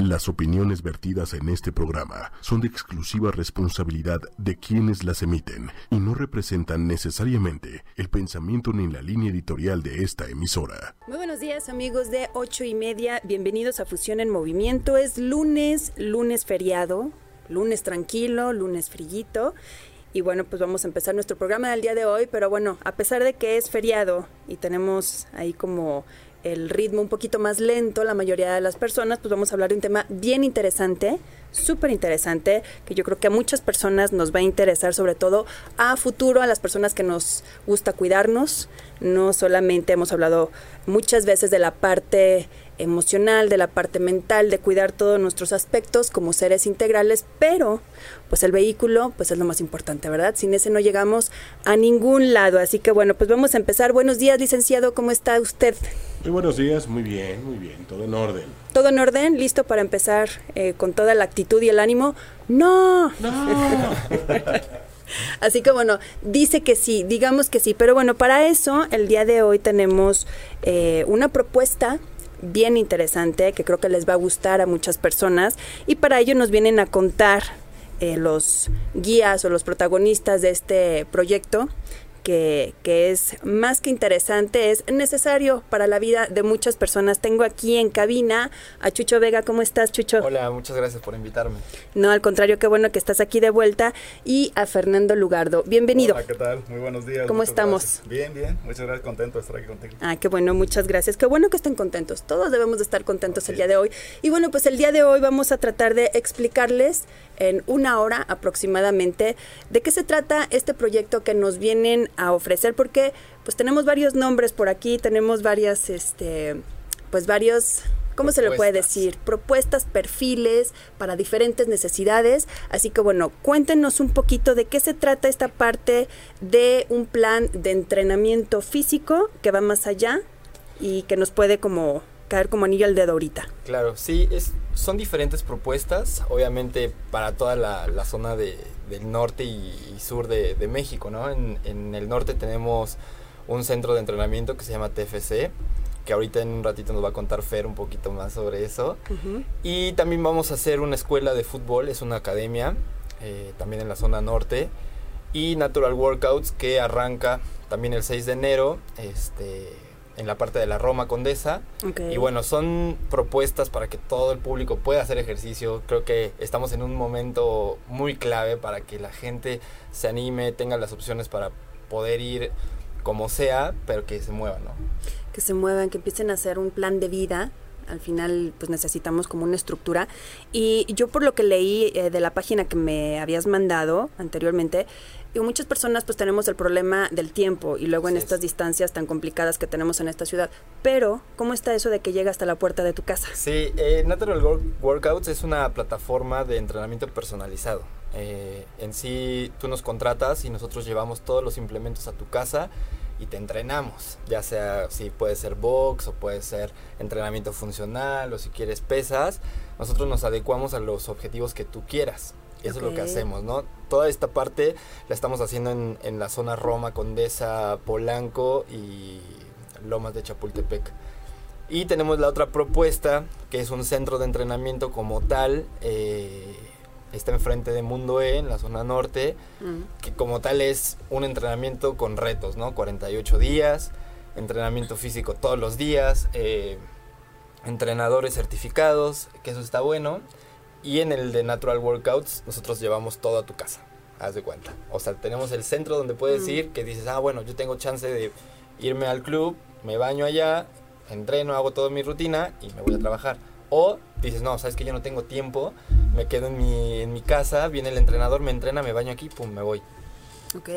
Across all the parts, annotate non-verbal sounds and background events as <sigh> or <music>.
Las opiniones vertidas en este programa son de exclusiva responsabilidad de quienes las emiten y no representan necesariamente el pensamiento ni la línea editorial de esta emisora. Muy buenos días amigos de ocho y media, bienvenidos a Fusión en Movimiento. Es lunes, lunes feriado, lunes tranquilo, lunes frillito. Y bueno, pues vamos a empezar nuestro programa del día de hoy, pero bueno, a pesar de que es feriado y tenemos ahí como el ritmo un poquito más lento, la mayoría de las personas, pues vamos a hablar de un tema bien interesante, súper interesante, que yo creo que a muchas personas nos va a interesar, sobre todo a futuro, a las personas que nos gusta cuidarnos. No solamente hemos hablado muchas veces de la parte emocional, de la parte mental, de cuidar todos nuestros aspectos como seres integrales, pero pues el vehículo pues es lo más importante, ¿verdad? Sin ese no llegamos a ningún lado. Así que bueno, pues vamos a empezar. Buenos días, licenciado, ¿cómo está usted? Muy buenos días, muy bien, muy bien, todo en orden. ¿Todo en orden? ¿Listo para empezar eh, con toda la actitud y el ánimo? No. No. <laughs> Así que bueno, dice que sí, digamos que sí, pero bueno, para eso el día de hoy tenemos eh, una propuesta bien interesante que creo que les va a gustar a muchas personas y para ello nos vienen a contar eh, los guías o los protagonistas de este proyecto que, que, es más que interesante, es necesario para la vida de muchas personas. Tengo aquí en cabina a Chucho Vega. ¿Cómo estás, Chucho? Hola, muchas gracias por invitarme. No, al contrario, qué bueno que estás aquí de vuelta. Y a Fernando Lugardo. Bienvenido. Hola, ¿qué tal? Muy buenos días. ¿Cómo estamos? Gracias. Bien, bien. Muchas gracias. Contento de estar aquí contigo. Ah, qué bueno, muchas gracias. Qué bueno que estén contentos. Todos debemos de estar contentos el día de hoy. Y bueno, pues el día de hoy vamos a tratar de explicarles en una hora aproximadamente de qué se trata este proyecto que nos vienen a ofrecer porque pues tenemos varios nombres por aquí, tenemos varias este pues varios ¿cómo se le puede decir? Propuestas, perfiles para diferentes necesidades. Así que bueno, cuéntenos un poquito de qué se trata esta parte de un plan de entrenamiento físico que va más allá y que nos puede como caer como anillo al dedo ahorita. Claro, sí, es, son diferentes propuestas, obviamente para toda la, la zona de, del norte y, y sur de, de, México, ¿no? En, en, el norte tenemos un centro de entrenamiento que se llama TFC, que ahorita en un ratito nos va a contar Fer un poquito más sobre eso. Uh -huh. Y también vamos a hacer una escuela de fútbol, es una academia, eh, también en la zona norte. Y Natural Workouts que arranca también el 6 de enero, este en la parte de la Roma Condesa. Okay. Y bueno, son propuestas para que todo el público pueda hacer ejercicio. Creo que estamos en un momento muy clave para que la gente se anime, tenga las opciones para poder ir como sea, pero que se muevan, ¿no? Que se muevan, que empiecen a hacer un plan de vida al final pues necesitamos como una estructura y yo por lo que leí eh, de la página que me habías mandado anteriormente y muchas personas pues tenemos el problema del tiempo y luego en sí, estas distancias tan complicadas que tenemos en esta ciudad. Pero, ¿cómo está eso de que llega hasta la puerta de tu casa? Sí, eh, Natural Work Workouts es una plataforma de entrenamiento personalizado. Eh, en sí, tú nos contratas y nosotros llevamos todos los implementos a tu casa y te entrenamos, ya sea si puede ser box o puede ser entrenamiento funcional o si quieres pesas, nosotros nos adecuamos a los objetivos que tú quieras. Eso okay. es lo que hacemos, ¿no? Toda esta parte la estamos haciendo en, en, la zona Roma, Condesa, Polanco y Lomas de Chapultepec. Y tenemos la otra propuesta, que es un centro de entrenamiento como tal, eh, está enfrente de Mundo E, en la zona norte, mm. que como tal es un entrenamiento con retos, ¿no? 48 días, entrenamiento físico todos los días, eh, entrenadores certificados, que eso está bueno. Y en el de Natural Workouts, nosotros llevamos todo a tu casa, haz de cuenta. O sea, tenemos el centro donde puedes mm. ir, que dices, ah, bueno, yo tengo chance de irme al club, me baño allá, entreno, hago toda mi rutina y me voy a trabajar. O dices, no, sabes que yo no tengo tiempo, me quedo en mi, en mi casa, viene el entrenador, me entrena, me baño aquí, pum, me voy. Ok,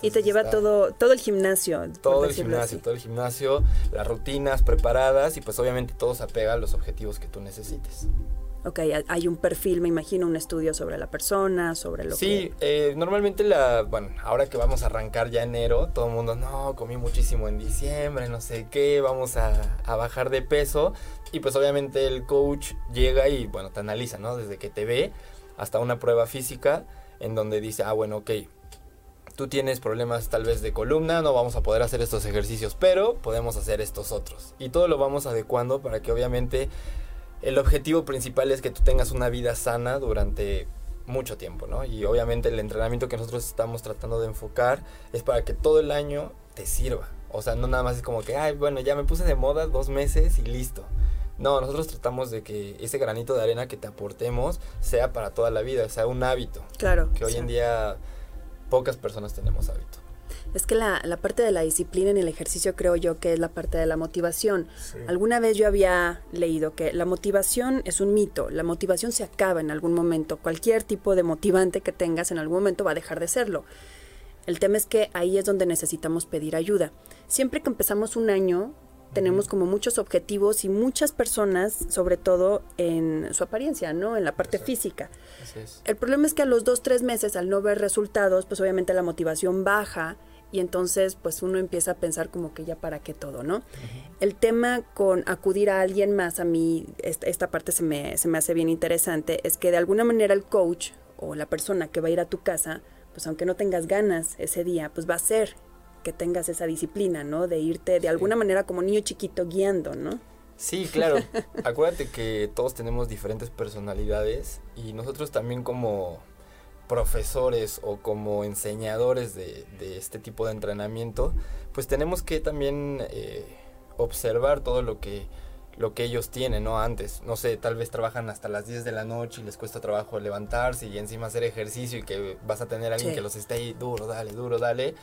y te lleva todo, todo el gimnasio. Todo el gimnasio, así. todo el gimnasio, las rutinas preparadas y pues obviamente todo se apega a los objetivos que tú necesites. Ok, hay un perfil, me imagino, un estudio sobre la persona, sobre lo sí, que... Sí, eh, normalmente la, bueno, ahora que vamos a arrancar ya enero, todo el mundo, no, comí muchísimo en diciembre, no sé qué, vamos a, a, bajar de peso. Y pues obviamente el coach llega y, bueno, te analiza, ¿no? Desde que te ve hasta una prueba física en donde dice, ah, bueno, ok, tú tienes problemas tal vez de columna, no vamos a poder hacer estos ejercicios, pero podemos hacer estos otros. Y todo lo vamos adecuando para que obviamente el objetivo principal es que tú tengas una vida sana durante mucho tiempo, ¿no? Y obviamente el entrenamiento que nosotros estamos tratando de enfocar es para que todo el año te sirva. O sea, no nada más es como que, ay, bueno, ya me puse de moda dos meses y listo. No, nosotros tratamos de que ese granito de arena que te aportemos sea para toda la vida, sea un hábito. Claro. Que hoy en día pocas personas tenemos hábito. Es que la, la parte de la disciplina en el ejercicio creo yo que es la parte de la motivación. Sí. Alguna vez yo había leído que la motivación es un mito, la motivación se acaba en algún momento, cualquier tipo de motivante que tengas en algún momento va a dejar de serlo. El tema es que ahí es donde necesitamos pedir ayuda. Siempre que empezamos un año, tenemos como muchos objetivos y muchas personas, sobre todo en su apariencia, ¿no? En la parte Exacto. física. El problema es que a los dos, tres meses, al no ver resultados, pues obviamente la motivación baja y entonces pues uno empieza a pensar como que ya para qué todo, ¿no? El tema con acudir a alguien más, a mí esta, esta parte se me, se me hace bien interesante, es que de alguna manera el coach o la persona que va a ir a tu casa, pues aunque no tengas ganas ese día, pues va a hacer que tengas esa disciplina, ¿no? De irte de alguna manera como niño chiquito guiando, ¿no? Sí, claro. <laughs> Acuérdate que todos tenemos diferentes personalidades y nosotros también como profesores o como enseñadores de, de este tipo de entrenamiento, pues tenemos que también eh, observar todo lo que lo que ellos tienen, ¿no? Antes, no sé, tal vez trabajan hasta las 10 de la noche y les cuesta trabajo levantarse y encima hacer ejercicio y que vas a tener a alguien Sí. que los esté ahí duro, dale, duro, dale.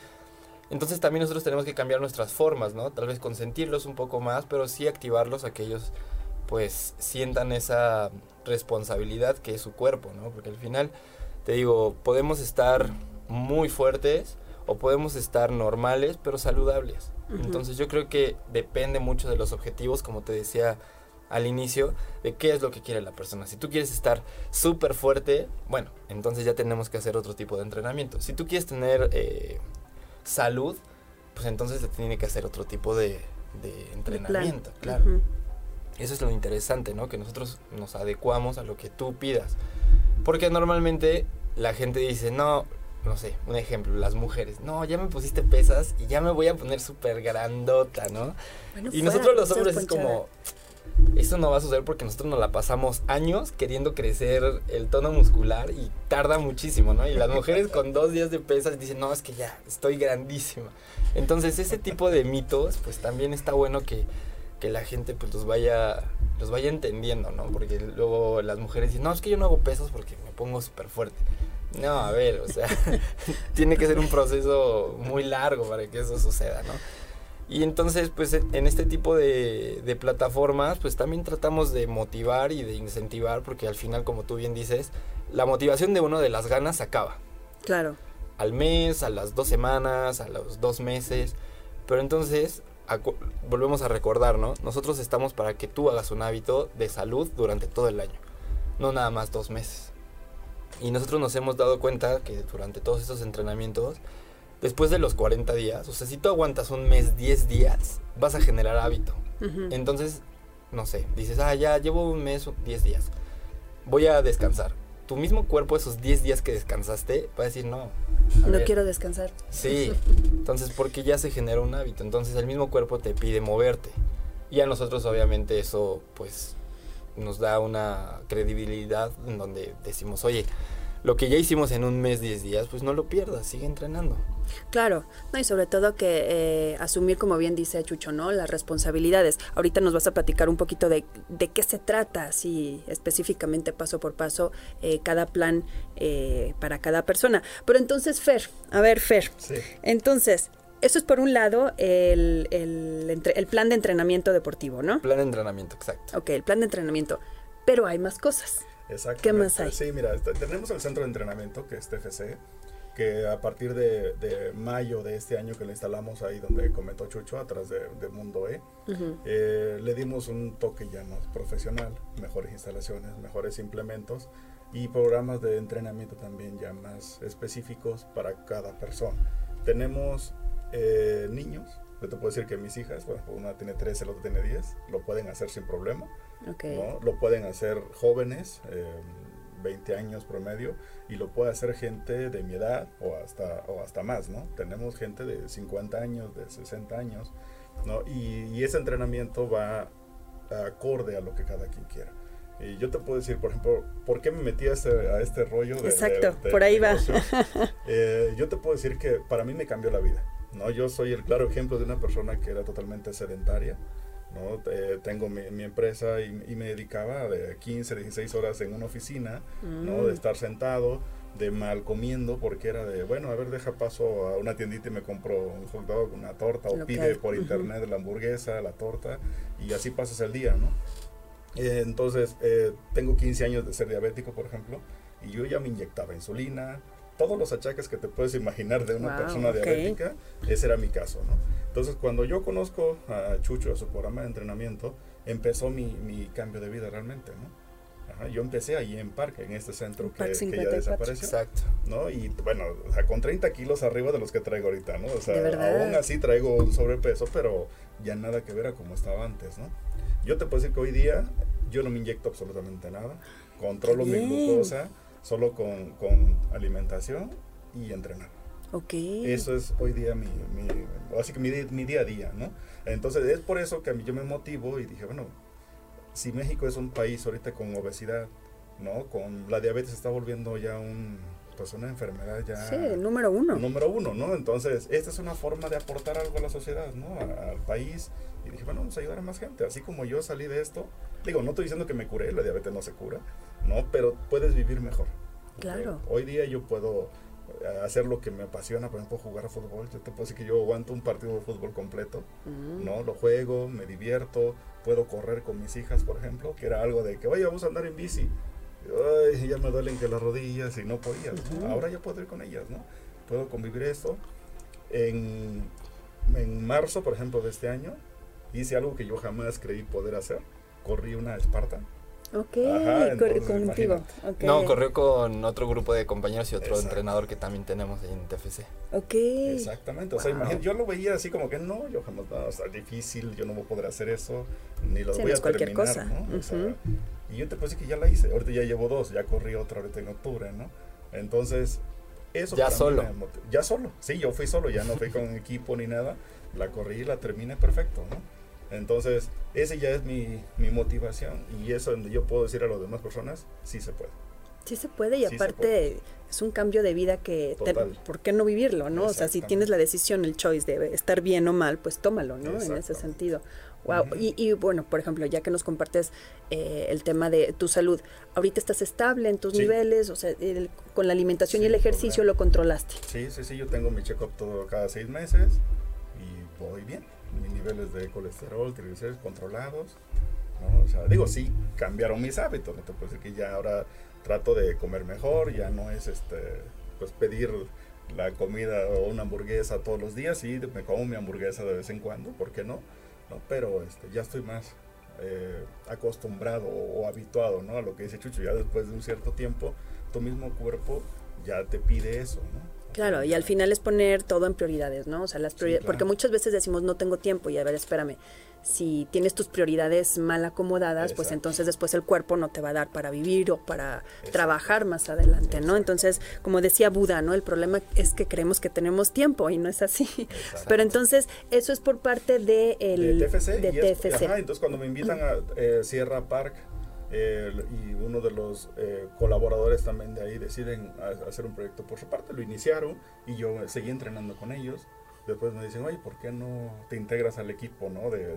Entonces también nosotros tenemos que cambiar nuestras formas, ¿no? Tal vez consentirlos un poco más, pero sí activarlos a que ellos pues sientan esa responsabilidad que es su cuerpo, ¿no? Porque al final, te digo, podemos estar muy fuertes o podemos estar normales, pero saludables. Entonces yo creo que depende mucho de los objetivos, como te decía al inicio, de qué es lo que quiere la persona. Si tú quieres estar súper fuerte, bueno, entonces ya tenemos que hacer otro tipo de entrenamiento. Si tú quieres tener eh, salud, pues entonces se tiene que hacer otro tipo de, entrenamiento, claro. Eso es lo interesante, ¿no? Que nosotros nos adecuamos a lo que tú pidas. Porque normalmente la gente dice, no, no sé, un ejemplo, las mujeres, no, ya me pusiste pesas y ya me voy a poner súper grandota, ¿no? Bueno, Y fuera, nosotros los hombres es como, eso no va a suceder porque nosotros nos la pasamos años queriendo crecer el tono muscular y tarda muchísimo, ¿no? Y las mujeres <laughs> con dos días de pesas dicen, no, es que ya, estoy grandísima. Entonces ese tipo de mitos, pues también está bueno que, que la gente pues los vaya, los vaya entendiendo, ¿no? Porque luego las mujeres dicen, no, es que yo no hago pesas porque me pongo súper fuerte. No, a ver, o sea, <laughs> tiene que ser un proceso muy largo para que eso suceda, ¿no? Y entonces, pues en este tipo de, de plataformas, pues también tratamos de motivar y de incentivar, porque al final, como tú bien dices, la motivación de uno de las ganas se acaba. Claro. Al mes, a las dos semanas, a los dos meses. Pero entonces, volvemos a recordar, ¿no? Nosotros estamos para que tú hagas un hábito de salud durante todo el año, no nada más dos meses. Y nosotros nos hemos dado cuenta que durante todos estos entrenamientos, después de los 40 días, o sea, si tú aguantas un mes, 10 días, vas a generar hábito. Ujú. Entonces, no sé, dices, ah, ya llevo un mes, 10 días, voy a descansar. Tu mismo cuerpo, esos 10 días que descansaste, va a decir, no. a No ver, quiero descansar. Sí, <laughs> entonces porque ya se genera un hábito, entonces el mismo cuerpo te pide moverte. Y a nosotros obviamente eso pues nos da una credibilidad en donde decimos, oye, lo que ya hicimos en un mes, 10 días, pues no lo pierdas, sigue entrenando. Claro, no, y sobre todo que eh, asumir, como bien dice Chucho, ¿no? Las responsabilidades. Ahorita nos vas a platicar un poquito de, de qué se trata, así específicamente paso por paso, eh, cada plan eh, para cada persona. Pero entonces, Fer, a ver, Fer, Sí. entonces, eso es por un lado el, el, entre- el plan de entrenamiento deportivo, ¿no? Plan de entrenamiento, exacto. Ok, el plan de entrenamiento. Pero hay más cosas. Exactamente. ¿Qué más hay? Sí, mira, este- tenemos el centro de entrenamiento, que es TFC, que a partir de, de mayo de este año que lo instalamos ahí donde comentó Chucho, atrás de, de Mundo E, Ujú. eh, le dimos un toque ya más profesional, mejores instalaciones, mejores implementos y programas de entrenamiento también ya más específicos para cada persona. Tenemos eh, niños, yo te puedo decir que mis hijas, bueno, una tiene 13, la otra tiene 10, lo pueden hacer sin problema. Ok. ¿no? Lo pueden hacer jóvenes, eh, 20 años promedio, y lo puede hacer gente de mi edad o hasta, o hasta más, ¿no? Tenemos gente de 50 años, de 60 años, ¿no? Y, y ese entrenamiento va acorde a lo que cada quien quiera. Y yo te puedo decir, por ejemplo, ¿por qué me metí a este, a este rollo de... Exacto, de- de por ahí va. <laughs> Eh, yo te puedo decir que para mí me cambió la vida. ¿no? Yo soy el claro ejemplo de una persona que era totalmente sedentaria. ¿No? Eh, tengo mi, mi empresa y, y me dedicaba de 15, 16 horas en una oficina, ¿no? Mm. de estar sentado, de mal comiendo, porque era de, bueno, a ver, deja paso a una tiendita y me compro un hot dog, una torta, o pide por internet la hamburguesa, la torta, y así pasas el día, ¿no? Eh, entonces, eh, tengo 15 años de ser diabético, por ejemplo, y yo ya me inyectaba insulina, todos los achaques que te puedes imaginar de una Wow, persona ok. diabética, ese era mi caso, ¿no? Entonces, cuando yo conozco a Chucho, a su programa de entrenamiento, empezó mi, mi cambio de vida realmente, ¿no? Ajá, yo empecé ahí en Parque, en este centro En que, que ya 54. desapareció. Exacto. ¿no? Y bueno, o sea, con 30 kilos arriba de los que traigo ahorita, ¿no? O sea, aún así traigo un sobrepeso, pero ya nada que ver a como estaba antes, ¿no? Yo te puedo decir que hoy día yo no me inyecto absolutamente nada, controlo Qué mi glucosa solo con, con alimentación y entrenar. Ok. Eso es hoy día mi, mi, así que mi, mi día a día, ¿no? Entonces es por eso que a mí yo me motivo y dije, bueno, si México es un país ahorita con obesidad, ¿no? Con la diabetes está volviendo ya un, pues una enfermedad ya Sí, número uno. número uno, ¿no? Entonces, esta es una forma de aportar algo a la sociedad, ¿no? A- al país. Y dije, bueno, vamos a ayudar a más gente. Así como yo salí de esto, digo, no estoy diciendo que me curé, la diabetes no se cura, ¿no? Pero puedes vivir mejor. Claro. Hoy día yo puedo eh, hacer lo que me apasiona, por ejemplo, jugar a fútbol. Yo te puedo decir que yo aguanto un partido de fútbol completo, Mm. ¿no? Lo juego, me divierto, puedo correr con mis hijas, por ejemplo, que era algo de que, oye, vamos a andar en bici. Ay, ya me duelen que las rodillas y no podía. ¿no? Ujú. Ahora ya puedo ir con ellas, ¿no? Puedo convivir esto. En, en marzo, por ejemplo, de este año, hice algo que yo jamás creí poder hacer. Corrí una Esparta. Ok, Ajá, entonces, contigo. Ok. No, corrió con otro grupo de compañeros y otro Exacto. entrenador que también tenemos ahí en TFC. Ok. Exactamente. O sea, Wow. imagínate, yo lo veía así como que no, yo jamás, no, o sea, difícil, yo no voy a poder hacer eso, ni lo Sí, voy no a es cualquier terminar, cosa. ¿no? O sea. Y yo te puedo decir que ya la hice. Ahorita ya llevo dos, ya corrí otra ahorita en octubre, ¿no? Entonces, eso Ya para mí solo. me Ya solo. Sí, yo fui solo, ya no fui con <laughs> equipo ni nada. La corrí y la terminé perfecto, ¿no? Entonces, ese ya es mi, mi motivación y eso donde yo puedo decir a las demás personas, sí se puede. Sí se puede y Sí aparte es un cambio de vida que, te-. ¿por qué no vivirlo, no? O sea, si tienes la decisión, el choice de estar bien o mal, pues tómalo, ¿no? En ese sentido. Wow. Y, y, bueno, por ejemplo, ya que nos compartes eh, el tema de tu salud, ahorita estás estable en tus Sí. niveles, o sea, el- con la alimentación y el ejercicio lo controlaste. Sí, sí, sí, yo tengo mi check-up todo cada seis meses y voy bien. Mis niveles de colesterol, triglicéridos controlados. ¿no? O sea, digo, sí, cambiaron mis hábitos. No te puedo decir que ya ahora trato de comer mejor, ya no es este, pues pedir la comida o una hamburguesa todos los días. Sí, me como mi hamburguesa de vez en cuando, ¿por qué no? ¿No? Pero este, ya estoy más eh, acostumbrado o, o habituado ¿no? a lo que dice Chucho. Ya después de un cierto tiempo, tu mismo cuerpo ya te pide eso, ¿no? Claro, y al final es poner todo en prioridades, ¿no? O sea, las Sí, prioridades, porque muchas veces decimos no tengo tiempo y a ver, espérame, si tienes tus prioridades mal acomodadas, pues entonces después el cuerpo no te va a dar para vivir o para Exacto. trabajar más adelante, ¿no? Entonces, como decía Buda, ¿no? El problema es que creemos que tenemos tiempo y no es así. Pero entonces, eso es por parte de el de TFC. de es- TFC. ajá, entonces cuando me invitan a eh, Sierra Park eh, y uno de los eh, colaboradores también de ahí deciden hacer un proyecto por su parte, lo iniciaron y yo seguí entrenando con ellos. Después me dicen, oye, ¿por qué no te integras al equipo ¿no? de,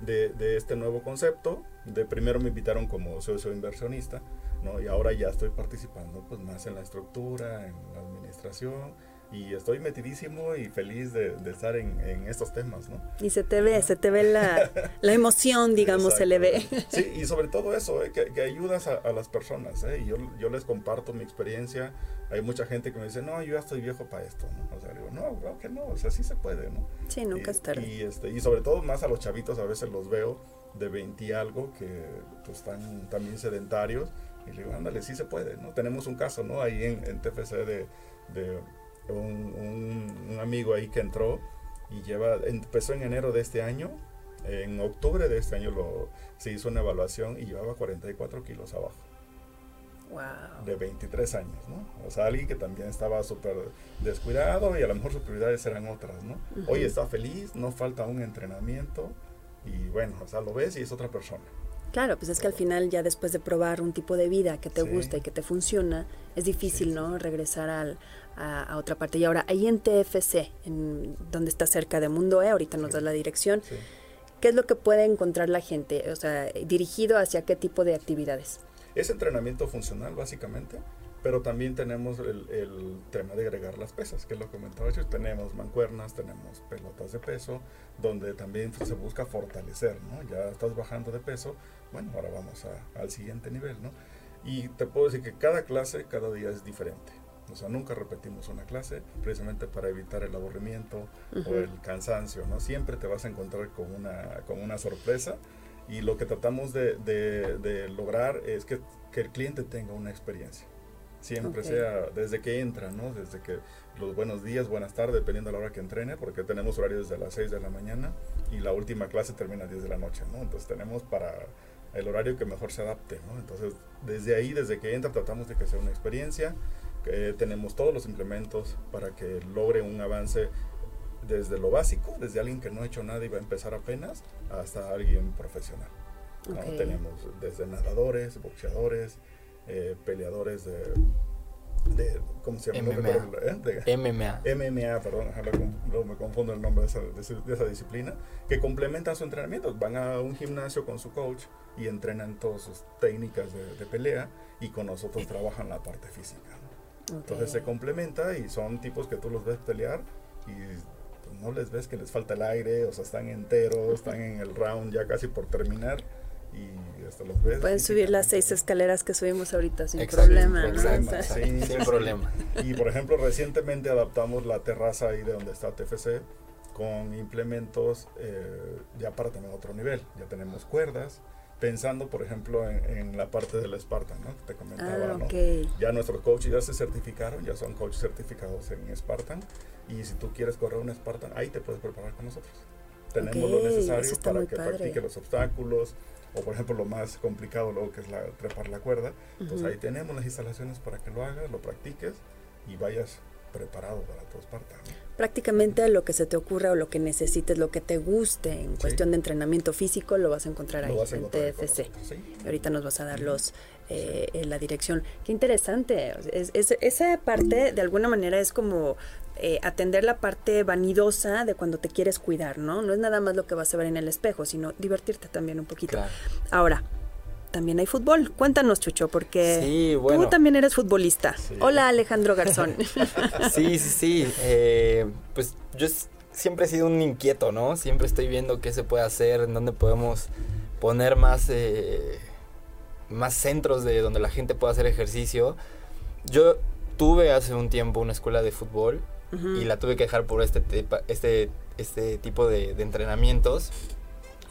de, de- este nuevo concepto? De primero me invitaron como socio inversionista, ¿no? y ahora ya estoy participando pues, más en la estructura, en la administración, y estoy metidísimo y feliz de, de estar en, en estos temas, ¿no? Y se te ve, se te ve la, la emoción, digamos, se le ve. Sí, y sobre todo eso, eh, que, que ayudas a, a las personas. eh, y yo, yo les comparto mi experiencia. Hay mucha gente que me dice, no, yo ya estoy viejo para esto. ¿no? O sea, digo, no, claro que no, o sea, sí se puede, ¿no? Sí, nunca y, es tarde. Y, este, y sobre todo más a los chavitos, a veces los veo de 20 y algo que pues, están también sedentarios. Y le digo, ándale, sí se puede, ¿no? Tenemos un caso, ¿no? Ahí en, en TFC de, de un, un- un amigo ahí que entró y lleva, empezó en enero de este año. En octubre de este año lo, se hizo una evaluación y llevaba 44 kilos abajo Wow. de 23 años, ¿no? O sea, alguien que también estaba súper descuidado y a lo mejor sus prioridades eran otras, ¿no? Ujú. Hoy está feliz, no falta un entrenamiento y bueno, o sea, lo ves y es otra persona. Claro, pues es que al final ya después de probar un tipo de vida que te Sí. gusta y que te funciona, es difícil, Sí, sí, ¿no? Regresar al, a, a otra parte. Y ahora, ahí en TFC, en, donde está cerca de Mundo E, ahorita nos Sí. das la dirección, Sí. ¿qué es lo que puede encontrar la gente? O sea, dirigido hacia qué tipo de actividades. Es entrenamiento funcional básicamente, pero también tenemos el, el tema de agregar las pesas, que es lo que comentaba yo. Tenemos mancuernas, tenemos pelotas de peso, donde también se busca fortalecer, ¿no? Ya estás bajando de peso, bueno, ahora vamos a- al siguiente nivel, ¿no? Y te puedo decir que cada clase, cada día es diferente. O sea, nunca repetimos una clase, precisamente para evitar el aburrimiento Ujú. o el cansancio, ¿no? Siempre te vas a encontrar con una, con una sorpresa y lo que tratamos de, de- de lograr es que, que el cliente tenga una experiencia. Siempre Ok. sea desde que entra, ¿no? Desde que los buenos días, buenas tardes, dependiendo de la hora que entrene, porque tenemos horarios desde las 6 de la mañana y la última clase termina a 10 de la noche, ¿no? Entonces tenemos para el horario que mejor se adapte, ¿no? Entonces desde ahí, desde que entra, tratamos de que sea una experiencia, que tenemos todos los implementos para que logre un avance desde lo básico, desde alguien que no ha hecho nada y va a empezar apenas, hasta alguien profesional. ¿no? Tenemos desde nadadores, boxeadores, eh, peleadores de, de- ¿cómo se llama? No MMA. recuerdo, ¿eh? De- MMA. MMA, perdón, luego me confundo el nombre de esa, de esa disciplina, que complementan su entrenamiento. Van a un gimnasio con su coach y entrenan todas sus técnicas de, de pelea y con nosotros trabajan la parte física. ¿No? Entonces se complementa y son tipos que tú los ves pelear y pues, no les ves que les falta el aire, o sea, están enteros, están en el round ya casi por terminar y hasta los ves. Pueden subir las seis escaleras que subimos ahorita sin Exacto, problema, sin ¿no? problema, O sea, sí, Sin sí. problema. Y por ejemplo, recientemente adaptamos la terraza ahí de donde está TFC con implementos eh, ya para tener otro nivel. Ya tenemos cuerdas, pensando por ejemplo en, en la parte del Spartan, ¿no? Te comentaba, Ah, ¿no? Ya nuestros coaches ya se certificaron, ya son coaches certificados en Spartan. Y si tú quieres correr un Spartan, ahí te puedes preparar con nosotros. Tenemos Ok, lo necesario para que padre. practique los obstáculos. O por ejemplo lo más complicado luego que es la trepar la cuerda. Entonces Ujú. ahí tenemos las instalaciones para que lo hagas, lo practiques y vayas preparado para tu Spartan. ¿no? Prácticamente lo que se te ocurra o lo que necesites, lo que te guste en Sí. cuestión de entrenamiento físico, lo vas a encontrar ahí Lo en TFC. ¿sí? Ahorita nos vas a dar los eh, en la dirección. Qué interesante. Es- es- esa parte, de alguna manera, es como eh, atender la parte vanidosa de cuando te quieres cuidar, ¿no? No es nada más lo que vas a ver en el espejo, sino divertirte también un poquito. Claro. Ahora, también hay fútbol. Cuéntanos, Chucho, porque Sí, bueno. tú también eres futbolista. Sí. Hola, Alejandro Garzón. <laughs> Sí, sí, sí. eh, pues yo siempre he sido un inquieto, ¿no? Siempre estoy viendo qué se puede hacer, en dónde podemos poner más, eh, más centros de donde la gente pueda hacer ejercicio. Yo tuve hace un tiempo una escuela de fútbol y la tuve que dejar por este, este, este tipo de, de entrenamientos.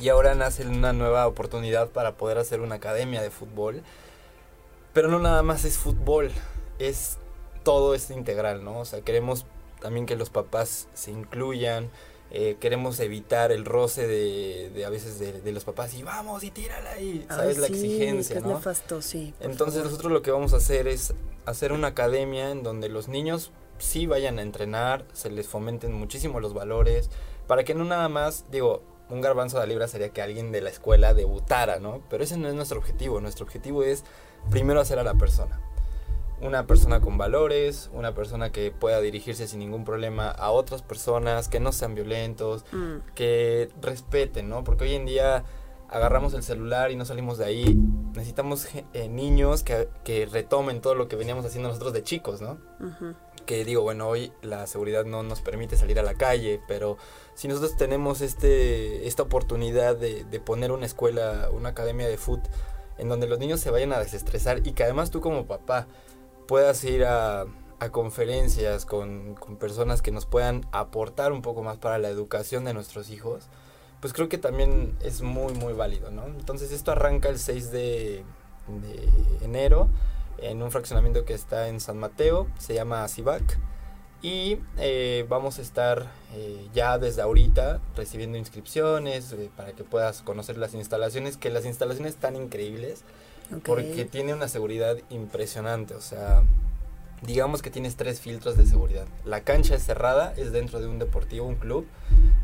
Y ahora nace una nueva oportunidad para poder hacer una academia de fútbol. Pero no nada más es fútbol, es todo es integral, ¿no? O sea, queremos también que los papás se incluyan, eh, queremos evitar el roce de, de a veces de, de los papás y vamos y tírala y, ¿sabes? Ay, la sí, exigencia, que es ¿no? nefasto, sí. Entonces favor. nosotros lo que vamos a hacer es hacer una academia en donde los niños sí vayan a entrenar, se les fomenten muchísimo los valores, para que no nada más, digo, un garbanzo de libra sería que alguien de la escuela debutara, ¿no? Pero ese no es nuestro objetivo, nuestro objetivo es primero hacer a la persona. Una persona con valores, una persona que pueda dirigirse sin ningún problema a otras personas, que no sean violentos, Mm, que respeten, ¿no? Porque hoy en día agarramos el celular y no salimos de ahí. Necesitamos eh, niños que, que retomen todo lo que veníamos haciendo nosotros de chicos, ¿no? Que digo, bueno, hoy la seguridad no nos permite salir a la calle, pero si nosotros tenemos este, esta oportunidad de, de poner una escuela, una academia de foot, en donde los niños se vayan a desestresar y que además tú como papá puedas ir a, a conferencias con, con personas que nos puedan aportar un poco más para la educación de nuestros hijos, pues creo que también es muy, muy válido, ¿no? Entonces esto arranca el 6 de, de enero en un fraccionamiento que está en San Mateo, se llama Cibac. Y eh, vamos a estar eh, ya desde ahorita recibiendo inscripciones eh, para que puedas conocer las instalaciones, que las instalaciones están increíbles Ok. porque tiene una seguridad impresionante, o sea, digamos que tienes tres filtros de seguridad. La cancha es cerrada, es dentro de un deportivo, un club,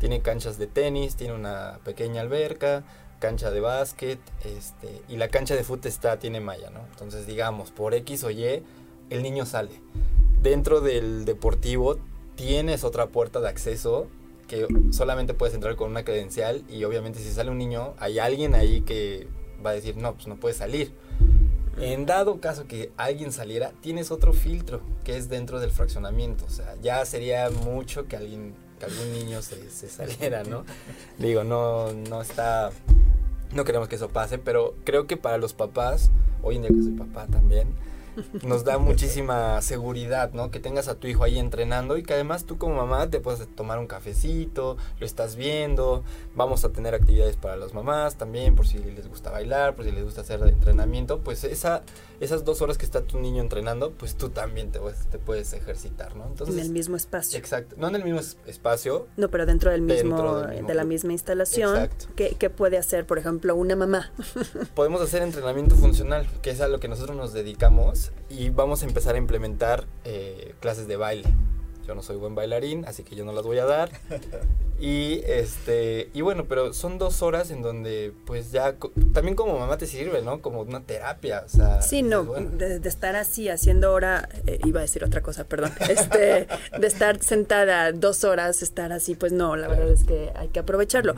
tiene canchas de tenis, tiene una pequeña alberca, cancha de básquet, este, y la cancha de fútbol está, tiene malla, ¿no? Entonces, digamos, por X o Y, el niño sale. Dentro del deportivo tienes otra puerta de acceso que solamente puedes entrar con una credencial y obviamente si sale un niño, hay alguien ahí que va a decir, no, pues no puede salir. En dado caso que alguien saliera, tienes otro filtro que es dentro del fraccionamiento. O sea, ya sería mucho que alguien, que algún niño se, se <laughs> saliera, ¿no? Digo, no, no está, no queremos que eso pase, pero creo que para los papás, hoy en día que soy papá también, nos da muchísima seguridad, ¿no? Que tengas a tu hijo ahí entrenando y que además tú como mamá te puedes tomar un cafecito, lo estás viendo, vamos a tener actividades para las mamás también, por si les gusta bailar, por si les gusta hacer entrenamiento, pues esa, esas dos horas que está tu niño entrenando, pues tú también te, te puedes ejercitar, ¿no? Entonces, en el mismo espacio. Exacto, no en el mismo espacio. No, pero dentro del mismo, de la misma instalación. Exacto. ¿qué, ¿Qué puede hacer, por ejemplo, una mamá? <laughs> Podemos hacer entrenamiento funcional, que es a lo que nosotros nos dedicamos y vamos a empezar a implementar eh, clases de baile. Yo no soy buen bailarín, así que yo no las voy a dar. Y este y bueno, pero son dos horas en donde pues ya también como mamá te sirve, ¿no? Como una terapia, o sea. Sí, no, de, estar así haciendo hora, eh, iba a decir otra cosa, perdón, <laughs> este, de estar sentada dos horas, estar así, pues no, la verdad es que hay que aprovecharlo.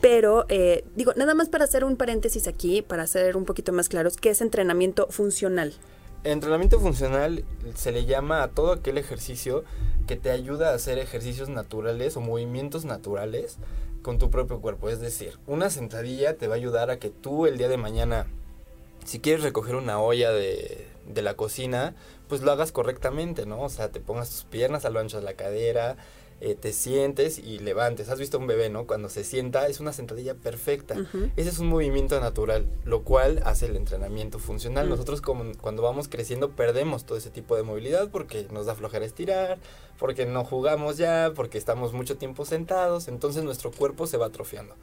Pero, eh, digo, nada más para hacer un paréntesis aquí, para ser un poquito más claros, ¿qué es entrenamiento funcional? Entrenamiento funcional se le llama a todo aquel ejercicio que te ayuda a hacer ejercicios naturales o movimientos naturales con tu propio cuerpo. Es decir, una sentadilla te va a ayudar a que tú el día de mañana, si quieres recoger una olla de, de la cocina, pues lo hagas correctamente, ¿no? O sea, te pongas tus piernas a lo ancho de la cadera, eh, te sientes y levantes. Has visto un bebé, ¿no? Cuando se sienta es una sentadilla perfecta. Ese es un movimiento natural, lo cual hace el entrenamiento funcional. Nosotros como, cuando vamos creciendo perdemos todo ese tipo de movilidad porque nos da flojera estirar, porque no jugamos ya, porque estamos mucho tiempo sentados, entonces nuestro cuerpo se va atrofiando.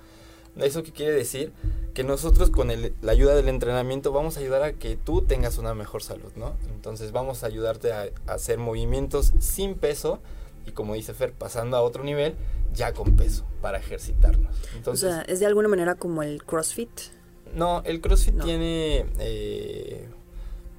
¿Eso qué quiere decir? Que nosotros con la ayuda del entrenamiento vamos a ayudar a que tú tengas una mejor salud, ¿no? Entonces vamos a ayudarte a hacer movimientos sin peso, y como dice Fer, pasando a otro nivel ya con peso para ejercitarnos. Entonces, o sea, ¿es de alguna manera como el CrossFit? No, el CrossFit tiene, eh,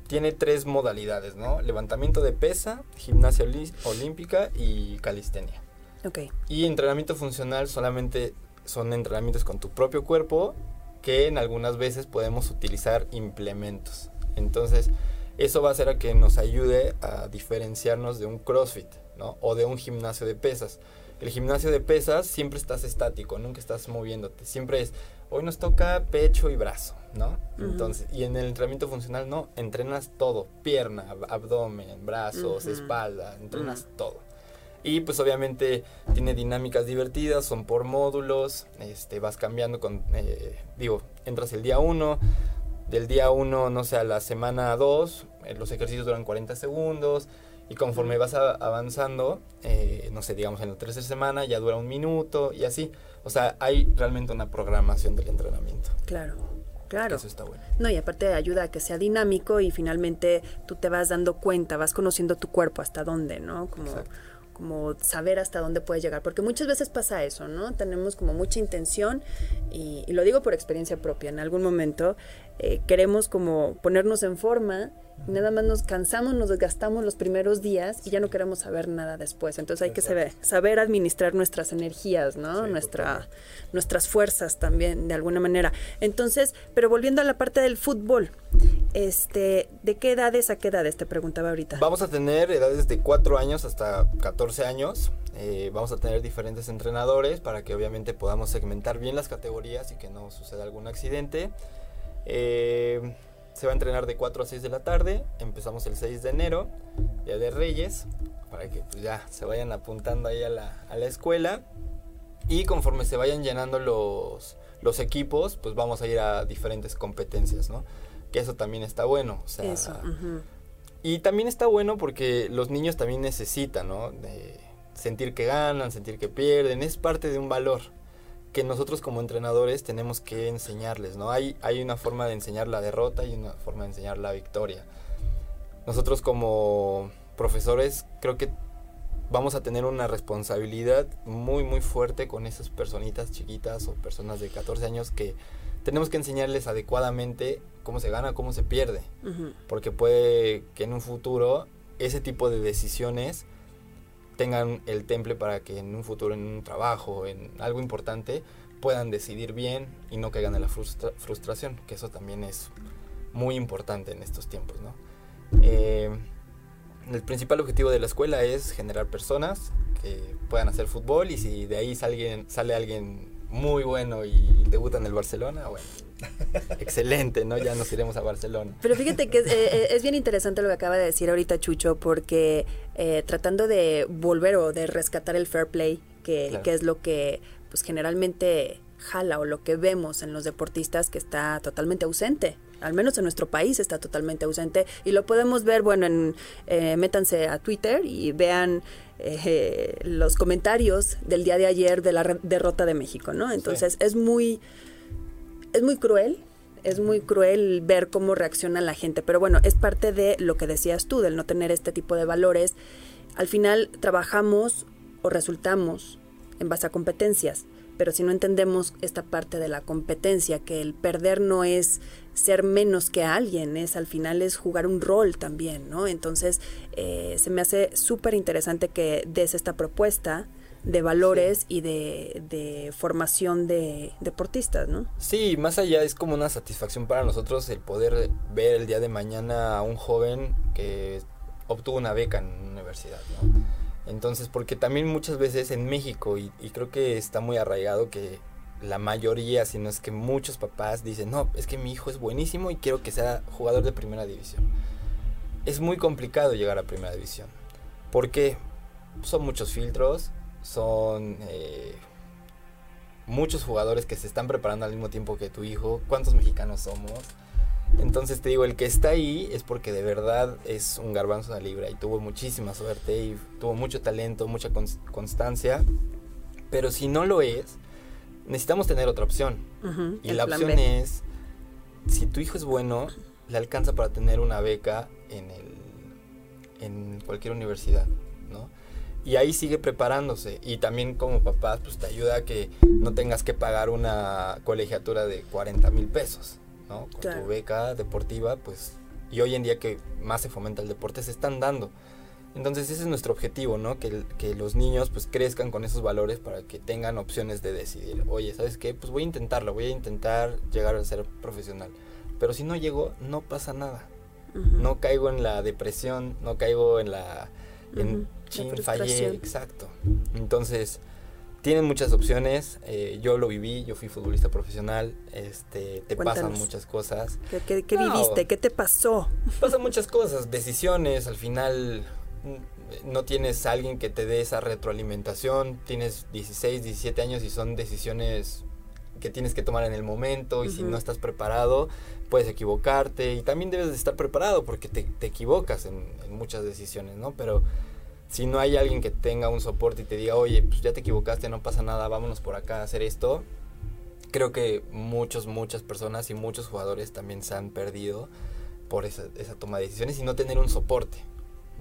tiene tres modalidades, ¿no? Levantamiento de pesa, gimnasia olímpica y calistenia. Ok. Y entrenamiento funcional solamente son entrenamientos con tu propio cuerpo que en algunas veces podemos utilizar implementos. Entonces, eso va a hacer a que nos ayude a diferenciarnos de un CrossFit. O de un gimnasio de pesas. El gimnasio de pesas siempre estás estático, nunca estás moviéndote. Siempre es, hoy nos toca pecho y brazo, ¿no? Entonces, y en el entrenamiento funcional no, entrenas todo, pierna, abdomen, brazos, espalda, entrenas todo. Y pues obviamente tiene dinámicas divertidas, son por módulos, este, vas cambiando con, eh, digo, entras el día 1, del día 1, no sé, a la semana 2, eh, los ejercicios duran 40 segundos, y conforme vas avanzando, eh, no sé, digamos en la tercera semana ya dura un minuto y así. O sea, hay realmente una programación del entrenamiento. Claro. Claro. Eso está bueno. No, y aparte ayuda a que sea dinámico y finalmente tú te vas dando cuenta, vas conociendo tu cuerpo hasta dónde, ¿no? Como, como saber hasta dónde puedes llegar. Porque muchas veces pasa eso, ¿no? Tenemos como mucha intención y, lo digo por experiencia propia. En algún momento eh, queremos como ponernos en forma Nada más nos cansamos, nos desgastamos los primeros días y ya no queremos saber nada después. Entonces hay que saber, saber administrar nuestras energías, ¿no? Nuestra, nuestras fuerzas también, de alguna manera. Entonces, pero volviendo a la parte del fútbol, este, ¿de qué edades a qué edades? Te preguntaba ahorita. Vamos a tener edades de 4 años hasta 14 años. Eh, vamos a tener diferentes entrenadores para que obviamente podamos segmentar bien las categorías y que no suceda algún accidente. Eh, se va a entrenar de 4 a 6 de la tarde. Empezamos el 6 de enero, Día de Reyes, para que pues, ya se vayan apuntando ahí a la, a la escuela. Y conforme se vayan llenando los, los equipos, pues vamos a ir a diferentes competencias, ¿no? Que eso también está bueno. O sea, eso. Y también está bueno porque los niños también necesitan, ¿no? De sentir que ganan, sentir que pierden. Es parte de un valor que nosotros como entrenadores tenemos que enseñarles, ¿no? Hay, hay una forma de enseñar la derrota y una forma de enseñar la victoria. Nosotros como profesores creo que vamos a tener una responsabilidad muy muy fuerte con esas personitas chiquitas o personas de 14 años que tenemos que enseñarles adecuadamente cómo se gana, cómo se pierde. Porque puede que en un futuro ese tipo de decisiones tengan el temple para que en un futuro, en un trabajo, en algo importante, puedan decidir bien y no caigan en la frustra- frustración, que eso también es muy importante en estos tiempos, ¿no? Eh, el principal objetivo de la escuela es generar personas que puedan hacer fútbol y si de ahí sale alguien, sale alguien muy bueno y debuta en el Barcelona, bueno, <laughs> excelente, ¿no? Ya nos iremos a Barcelona. Pero fíjate que es, eh, eh, es bien interesante lo que acaba de decir ahorita Chucho, porque eh, tratando de volver o de rescatar el fair play, que, Claro. que es lo que pues generalmente jala o lo que vemos en los deportistas que está totalmente ausente. Al menos en nuestro país está totalmente ausente y lo podemos ver, bueno, en, eh, métanse a Twitter y vean eh, los comentarios del día de ayer de la derrota de México, ¿no? Entonces es muy, es muy cruel, es muy cruel ver cómo reacciona la gente, pero bueno, es parte de lo que decías tú, del no tener este tipo de valores. Al final trabajamos o resultamos en base a competencias, pero si no entendemos esta parte de la competencia, que el perder no es ser menos que alguien, es al final es jugar un rol también, ¿no? Entonces, eh, se me hace súper interesante que des esta propuesta de valores y de, de formación de deportistas, ¿no? Sí, más allá es como una satisfacción para nosotros el poder ver el día de mañana a un joven que obtuvo una beca en una universidad, ¿no? Entonces, porque también muchas veces en México, y, y creo que está muy arraigado que la mayoría, si no es que muchos papás dicen, no, es que mi hijo es buenísimo y quiero que sea jugador de primera división. Es muy complicado llegar a primera división. ¿Por qué? Son muchos filtros, son eh, muchos jugadores que se están preparando al mismo tiempo que tu hijo. ¿Cuántos mexicanos somos? Entonces te digo, el que está ahí es porque de verdad es un garbanzo de libra y tuvo muchísima suerte y tuvo mucho talento, mucha cons- constancia. Pero si no lo es, necesitamos tener otra opción. Y la opción B. es, si tu hijo es bueno, le alcanza para tener una beca en, el, en cualquier universidad, ¿no? Y ahí sigue preparándose. Y también como papás, pues te ayuda a que no tengas que pagar una colegiatura de 40 mil pesos, ¿no? Con Claro. tu beca deportiva, pues... Y hoy en día que más se fomenta el deporte, se están dando. Entonces ese es nuestro objetivo, ¿no? Que, que los niños pues crezcan con esos valores para que tengan opciones de decidir. Oye, ¿sabes qué? Pues voy a intentarlo, voy a intentar llegar a ser profesional. Pero si no llego, no pasa nada. No caigo en la depresión, no caigo en la... En Ujú, la chin, fallé, exacto. Entonces, tienen muchas opciones. eh, yo lo viví, yo fui futbolista profesional. Este, te pasan muchas cosas. ¿Qué, qué- qué No. viviste? ¿Qué te pasó? Pasan muchas cosas, decisiones, al final mm, no tienes a alguien que te dé esa retroalimentación, tienes 16, 17 años y son decisiones que tienes que tomar en el momento y si no estás preparado puedes equivocarte y también debes de estar preparado porque te, te equivocas en, en muchas decisiones, ¿no? Pero si no hay alguien que tenga un soporte y te diga, oye, pues ya te equivocaste, no pasa nada, vámonos por acá a hacer esto, creo que muchos, muchas personas y muchos jugadores también se han perdido por esa, esa toma de decisiones y no tener un soporte,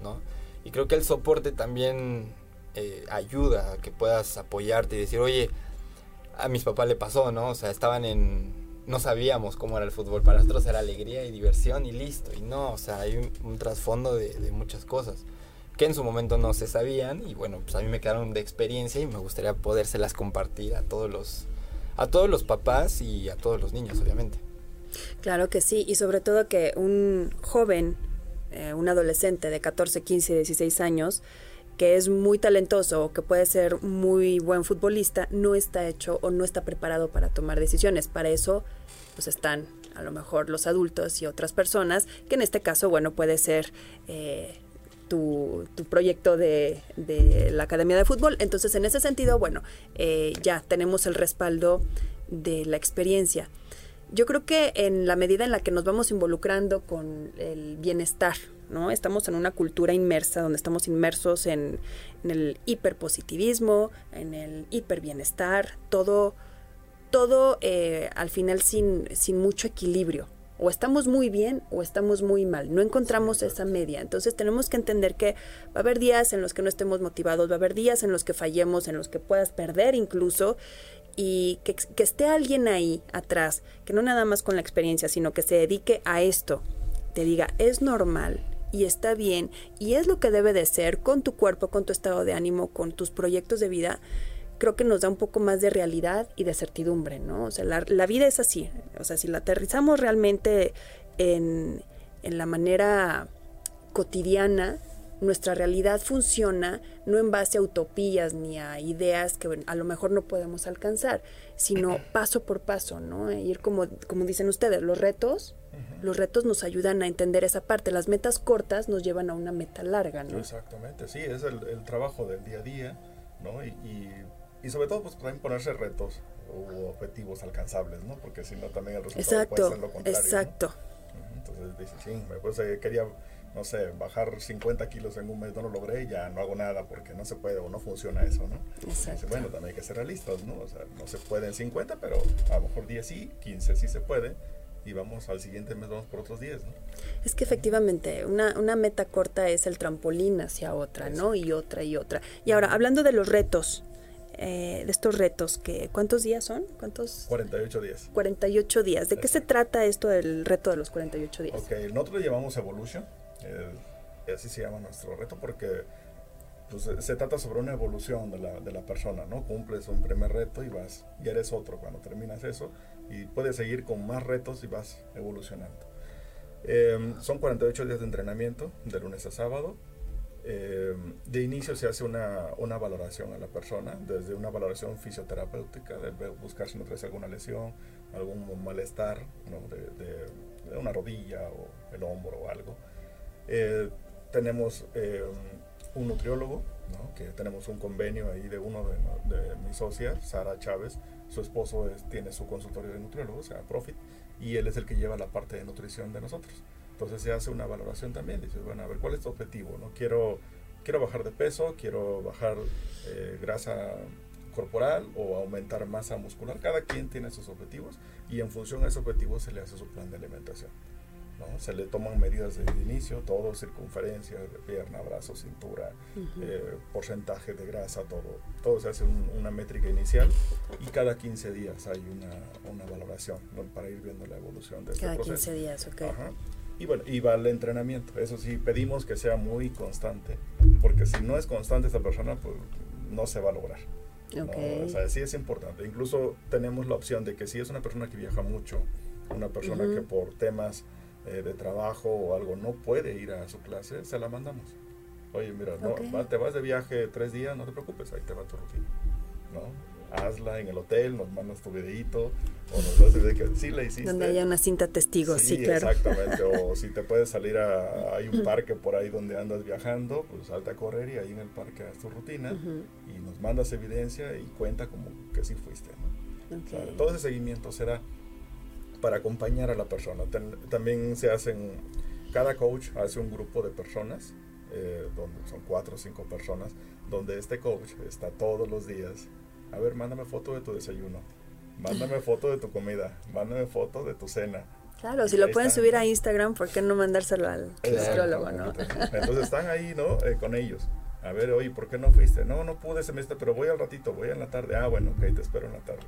¿no? Y creo que el soporte también eh, ayuda a que puedas apoyarte y decir, oye, a mis papás le pasó, ¿no? O sea, estaban en... No sabíamos cómo era el fútbol, para nosotros era alegría y diversión y listo. Y no, o sea, hay un, trasfondo de muchas cosas que en su momento no se sabían y bueno, pues a mí me quedaron de experiencia y me gustaría podérselas compartir a todos los a todos los papás y a todos los niños, obviamente. Claro que sí, y sobre todo que un joven, eh, un adolescente de 14, 15, 16 años, que es muy talentoso o que puede ser muy buen futbolista, no está hecho o no está preparado para tomar decisiones. Para eso, pues están a lo mejor los adultos y otras personas, que en este caso, bueno, puede ser eh, tu, proyecto de, la Academia de Fútbol. Entonces, en ese sentido, bueno, eh, ya tenemos el respaldo de la experiencia. Yo creo que en la medida en la que nos vamos involucrando con el bienestar, ¿no? Estamos en una cultura inmersa, donde estamos inmersos en, en el hiperpositivismo, en el hiperbienestar, todo, todo eh, al final sin, sin mucho equilibrio. O estamos muy bien o estamos muy mal. No encontramos esa media. Entonces tenemos que entender que va a haber días en los que no estemos motivados, va a haber días en los que fallemos, en los que puedas perder incluso. y que, que esté alguien ahí atrás, que no nada más con la experiencia, sino que se dedique a esto, te diga, es normal y está bien y es lo que debe de ser con tu cuerpo, con tu estado de ánimo, con tus proyectos de vida, creo que nos da un poco más de realidad y de certidumbre, ¿no? O sea, la, la vida es así, o sea, si la aterrizamos realmente en, en la manera cotidiana, nuestra realidad funciona no en base a utopías ni a ideas que a lo mejor no podemos alcanzar, sino paso por paso, ¿no? E ir como, como dicen ustedes, los retos, los retos nos ayudan a entender esa parte. Las metas cortas nos llevan a una meta larga, ¿no? Exactamente, sí, es el, el trabajo del día a día, ¿no? Y, y, y, sobre todo, pues también ponerse retos o objetivos alcanzables, ¿no? Porque si no, también el resultado exacto, puede ser lo contrario. Exacto. ¿no? Entonces dice, sí, pues, eh, quería no sé, bajar 50 kilos en un mes, no lo logré, ya no hago nada porque no se puede o no funciona eso, ¿no? Exacto. bueno, también hay que ser realistas, ¿no? O sea, no se puede en 50, pero a lo mejor 10 sí, 15 sí se puede, y vamos al siguiente mes, vamos por otros 10, ¿no? Es que efectivamente, una, una meta corta es el trampolín hacia otra, ¿no? Y otra y otra. Y ahora, hablando de los retos, eh, de estos retos, que ¿cuántos días son? ¿Cuántos? 48 días. 48 días. ¿De qué se trata esto del reto de los 48 días? Ok, nosotros llevamos Evolution, eh, así se llama nuestro reto porque pues, se trata sobre una evolución de la, de la, persona, ¿no? Cumples un primer reto y vas, y eres otro cuando terminas eso, y puedes seguir con más retos y vas evolucionando. Eh, son 48 días de entrenamiento, de lunes a sábado. Eh, de inicio se hace una, una, valoración a la persona, desde una valoración fisioterapéutica, de buscar si no traes alguna lesión, algún malestar de, una rodilla o el hombro o algo. Eh, tenemos eh, un nutriólogo, ¿no? que tenemos un convenio ahí de uno de, mis socias, Sara Chávez. Su esposo es, tiene su consultorio de nutriólogo, o sea, Profit, y él es el que lleva la parte de nutrición de nosotros. Entonces se hace una valoración también. Dices, bueno, a ver, ¿cuál es tu objetivo? ¿no? Quiero, quiero bajar de peso, quiero bajar eh, grasa corporal o aumentar masa muscular. Cada quien tiene sus objetivos y en función a esos objetivos se le hace su plan de alimentación. ¿no? Se le toman medidas de inicio, todo, circunferencia pierna, brazo, cintura, uh -huh. eh, porcentaje de grasa, todo. Todo se hace un, una métrica inicial y cada 15 días hay una, una valoración ¿no? para ir viendo la evolución de cada este proceso. 15 días, ok. Ajá. Y bueno, y va el entrenamiento. Eso sí, pedimos que sea muy constante, porque si no es constante esta persona, pues no se va a lograr. Okay. ¿no? O sea, sí es importante. Incluso tenemos la opción de que si es una persona que viaja mucho, una persona uh -huh. que por temas eh, de trabajo o algo no puede ir a su clase, se la mandamos. Oye, mira, okay. no, te vas de viaje tres días, no te preocupes, ahí te va tu rutina. ¿no? Hazla en el hotel, nos mandas tu videito o nos das de que sí la hiciste. Donde haya una cinta testigo, sí, sí claro. Exactamente, o <laughs> si te puedes salir a, hay un parque por ahí donde andas viajando, pues salte a correr y ahí en el parque haz tu rutina uh -huh. y nos mandas evidencia y cuenta como que sí fuiste. ¿no? Okay. O sea, todo ese seguimiento será para acompañar a la persona. Ten, también se hacen, cada coach hace un grupo de personas, eh, donde son cuatro o cinco personas, donde este coach está todos los días. A ver, mándame foto de tu desayuno, mándame foto de tu comida, mándame foto de tu cena. Claro, si lo pueden subir a Instagram, ¿por qué no mandárselo al psicólogo, no? Entonces están ahí, ¿no? Eh, con ellos. A ver, oye, ¿por qué no fuiste? No, no pude semestre, pero voy al ratito, voy en la tarde. Ah, bueno, ok, te espero en la tarde.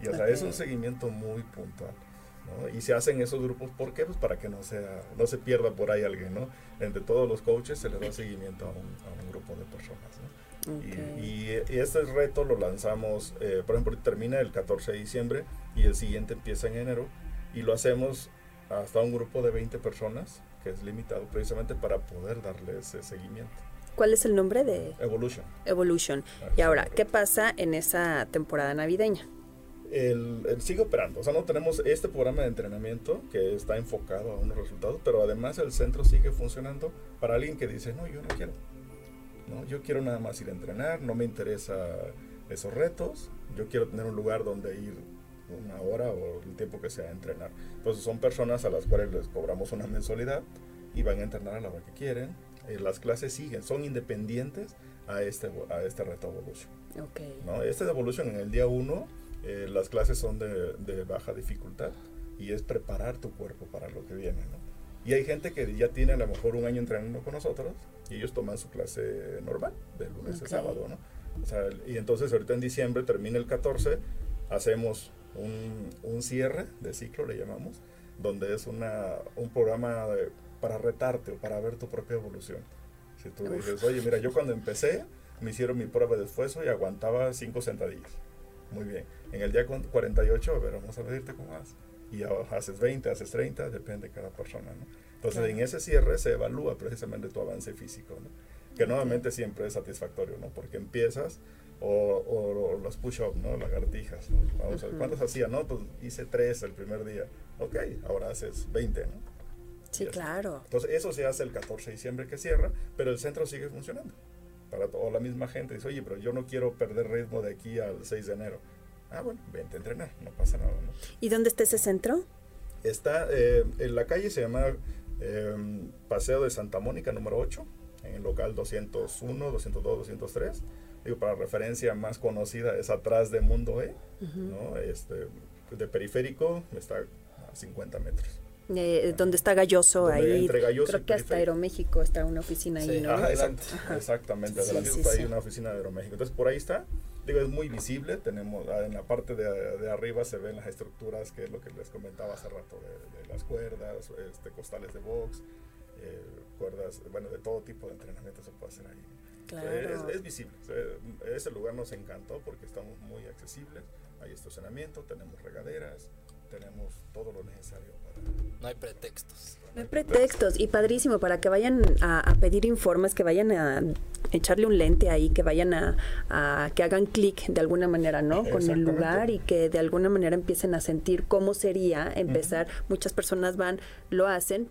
Y o sea, okay. es un seguimiento muy puntual. ¿no? Y se hacen esos grupos, ¿por qué? Pues para que no, sea, no se pierda por ahí alguien, ¿no? Entre todos los coaches se les da seguimiento a un, a un grupo de personas, ¿no? Okay. Y, este reto lo lanzamos, eh, por ejemplo, termina el 14 de diciembre y el siguiente empieza en enero y lo hacemos hasta un grupo de 20 personas, que es limitado precisamente para poder darle ese seguimiento. ¿Cuál es el nombre de? Evolution. Evolution. y ahora, ¿qué pasa en esa temporada navideña? El, el, sigue operando. O sea, no tenemos este programa de entrenamiento que está enfocado a unos resultados, pero además el centro sigue funcionando para alguien que dice, no, yo no quiero. ¿No? Yo quiero nada más ir a entrenar, no me interesa esos retos, yo quiero tener un lugar donde ir una hora o el tiempo que sea a entrenar. Entonces son personas a las cuales les cobramos una mensualidad y van a entrenar a la hora que quieren. Eh, las clases siguen, son independientes a este, a este reto Evolution. Okay. ¿no? Este de Evolution en el día 1 eh, las clases son de, de, baja dificultad y es preparar tu cuerpo para lo que viene. ¿no? Y hay gente que ya tiene a lo mejor un año entrenando con nosotros y ellos toman su clase normal, de lunes okay. a sábado. ¿no? O sea, y entonces ahorita en diciembre termina el 14 hacemos un, un cierre de ciclo, le llamamos, donde es una, un programa de- para retarte o para ver tu propia evolución. Si tú dices, oye, mira, yo cuando empecé me hicieron mi prueba de esfuerzo y aguantaba 5 sentadillas. Muy bien. En el día con- 48, a ver, vamos a medirte cómo vas. Y haces 20, haces 30, depende de cada persona, ¿no? Entonces, Claro. en ese cierre se evalúa precisamente tu avance físico, ¿no? Que nuevamente siempre es satisfactorio, ¿no? Porque empiezas o, o los push-up, ¿no? Lagartijas, ¿no? Vamos a ver, Ujú. ¿cuántos hacía? No, pues hice 3 el primer día. Ok, ahora haces 20, ¿no? Sí, claro. Entonces, eso se hace el 14 de diciembre que cierra, pero el centro sigue funcionando. Para to- o la misma gente dice, oye, pero yo no quiero perder ritmo de aquí al 6 de enero. Ah, bueno, vente a entrenar, no pasa nada, ¿no? ¿Y dónde está ese centro? Está eh, en la calle, se llama eh, Paseo de Santa Mónica, número 8, en el local 201, 202, 203. Digo, para referencia más conocida es atrás de Mundo E, ¿no? Este, de periférico está a 50 metros. Eh, donde está Galloso, Donde ahí. entre Galloso y creo que hasta. Aeroméxico está una oficina ahí, Sí. ¿no? Ajá, Adelante. exact- Ajá. exactamente. Sí, adelante sí, está sí. ahí una oficina de Aeroméxico. Entonces, por ahí está. Digo, es muy visible. Tenemos ah, en la parte de, de arriba se ven las estructuras, que es lo que les comentaba hace rato, de, de las cuerdas, este, costales de box, eh, cuerdas, bueno, de todo tipo de entrenamiento se puede hacer ahí. Claro. Es, es visible. Ese lugar nos encantó porque estamos muy accesibles. Hay estacionamiento, tenemos regaderas, tenemos todo lo necesario para... No hay pretextos. No hay pretextos y padrísimo para que vayan a, a pedir informes, que vayan a echarle un lente ahí, que vayan a, a- que hagan clic de alguna manera, ¿no? Con el lugar y que de alguna manera empiecen a sentir cómo sería empezar. Muchas personas van, lo hacen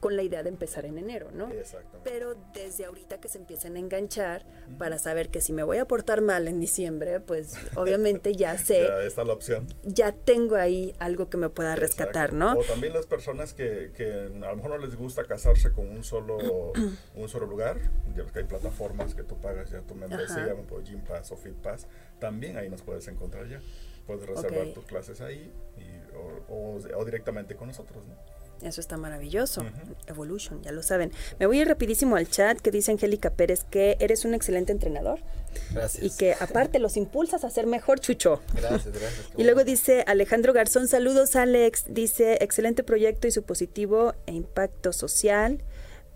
con la idea de empezar en enero, ¿no? Exactamente. Pero desde ahorita que se empiecen a enganchar para saber que si me voy a portar mal en diciembre, pues obviamente ya <laughs> sé, Ya está la opción. ya tengo ahí algo que me pueda rescatar, Exacto. ¿no? O también las personas que, que a lo mejor no les gusta casarse con un solo, <clears throat> un solo lugar, ya que hay plataformas que tú pagas ya tu membresía, por Gym Pass o Fit Pass, también ahí nos puedes encontrar ya. Puedes reservar tus clases ahí y- o, o- o directamente con nosotros, ¿no? Eso está maravilloso. Evolution, ya lo saben. Me voy a ir rapidísimo al chat que dice Angélica Pérez que eres un excelente entrenador Gracias. y que aparte los impulsas a ser mejor, Chucho. Gracias, <laughs> gracias. Y luego bueno. dice Alejandro Garzón, saludos Alex, dice excelente proyecto y su positivo e impacto social.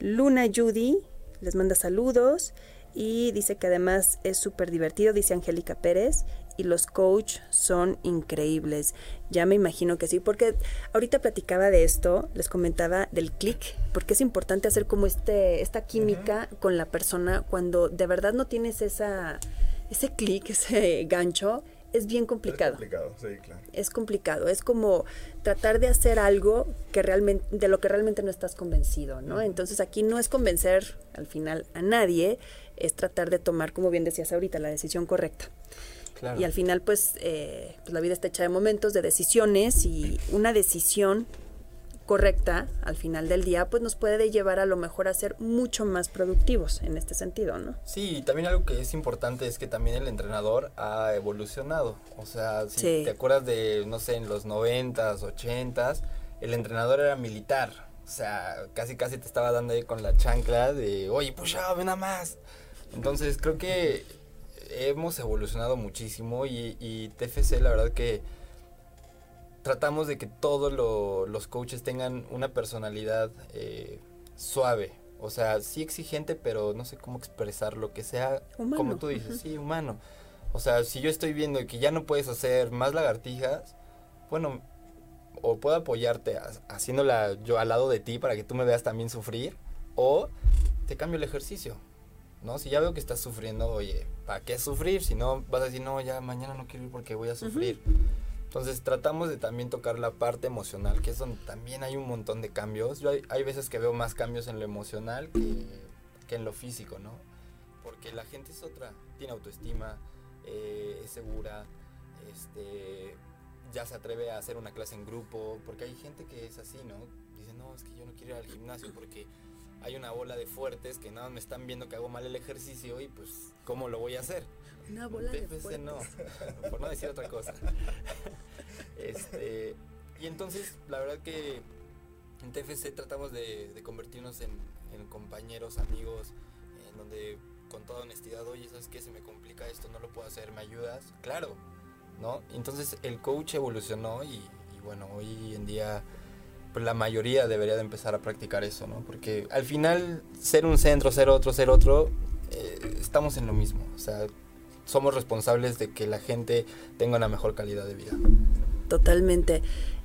Luna Judy les manda saludos y dice que además es súper divertido, dice Angélica Pérez, y los coach son increíbles. Ya me imagino que sí, porque ahorita platicaba de esto, les comentaba del clic, porque es importante hacer como este, esta química con la persona cuando de verdad no tienes esa, ese clic, <laughs> ese gancho, es bien complicado Es complicado, sí, claro. es complicado. Es como tratar de hacer algo que realmente, de lo que realmente no estás convencido, ¿no? Entonces aquí no es convencer al final a nadie, es tratar de tomar, como bien decías ahorita, la decisión correcta. Claro. Y al final, pues, eh, pues la vida está hecha de momentos, de decisiones y una decisión correcta al final del día, pues nos puede llevar a lo mejor a ser mucho más productivos en este sentido, ¿no? Sí, y también algo que es importante es que también el entrenador ha evolucionado. O sea, si Sí. te acuerdas de, no sé, en los noventas, ochentas, el entrenador era militar. O sea, casi casi te estaba dando ahí con la chancla de, oye, push up, ven nada más. Entonces creo que hemos evolucionado muchísimo y, y TFC la verdad que tratamos de que todos lo- los coaches tengan una personalidad eh, suave. O sea, sí exigente, pero no sé cómo expresar lo que sea, Humano, como tú dices, sí, humano. O sea, si yo estoy viendo que ya no puedes hacer más lagartijas, bueno, o puedo apoyarte ha- haciéndola yo al lado de ti para que tú me veas también sufrir, o te cambio el ejercicio. ¿No? Si ya veo que estás sufriendo, oye, ¿para qué sufrir? Si no, vas a decir, no, ya mañana no quiero ir porque voy a sufrir. Entonces tratamos de también tocar la parte emocional, que es donde también hay un montón de cambios. Yo hay, hay veces que veo más cambios en lo emocional que, que en lo físico, ¿no? Porque la gente es otra, tiene autoestima, eh, es segura, este, ya se atreve a hacer una clase en grupo, porque hay gente que es así, ¿no? Dice, no, es que yo no quiero ir al gimnasio porque hay una bola de fuertes que nada más me están viendo que hago mal el ejercicio y pues, ¿cómo lo voy a hacer? Una bola de TFC fuertes. no, <laughs> por no decir otra cosa. <laughs> este, y entonces, la verdad que en TFC tratamos de, de convertirnos en, en compañeros, amigos, en donde con toda honestidad, oye, ¿sabes qué? Se me complica esto, no lo puedo hacer, ¿me ayudas? Claro, ¿no? Entonces el coach evolucionó y, y bueno, hoy en día pues la mayoría debería de empezar a practicar eso, ¿no? Porque al final ser un centro, ser otro, ser otro, eh, estamos en lo mismo. O sea, somos responsables de que la gente tenga una mejor calidad de vida. Totalmente.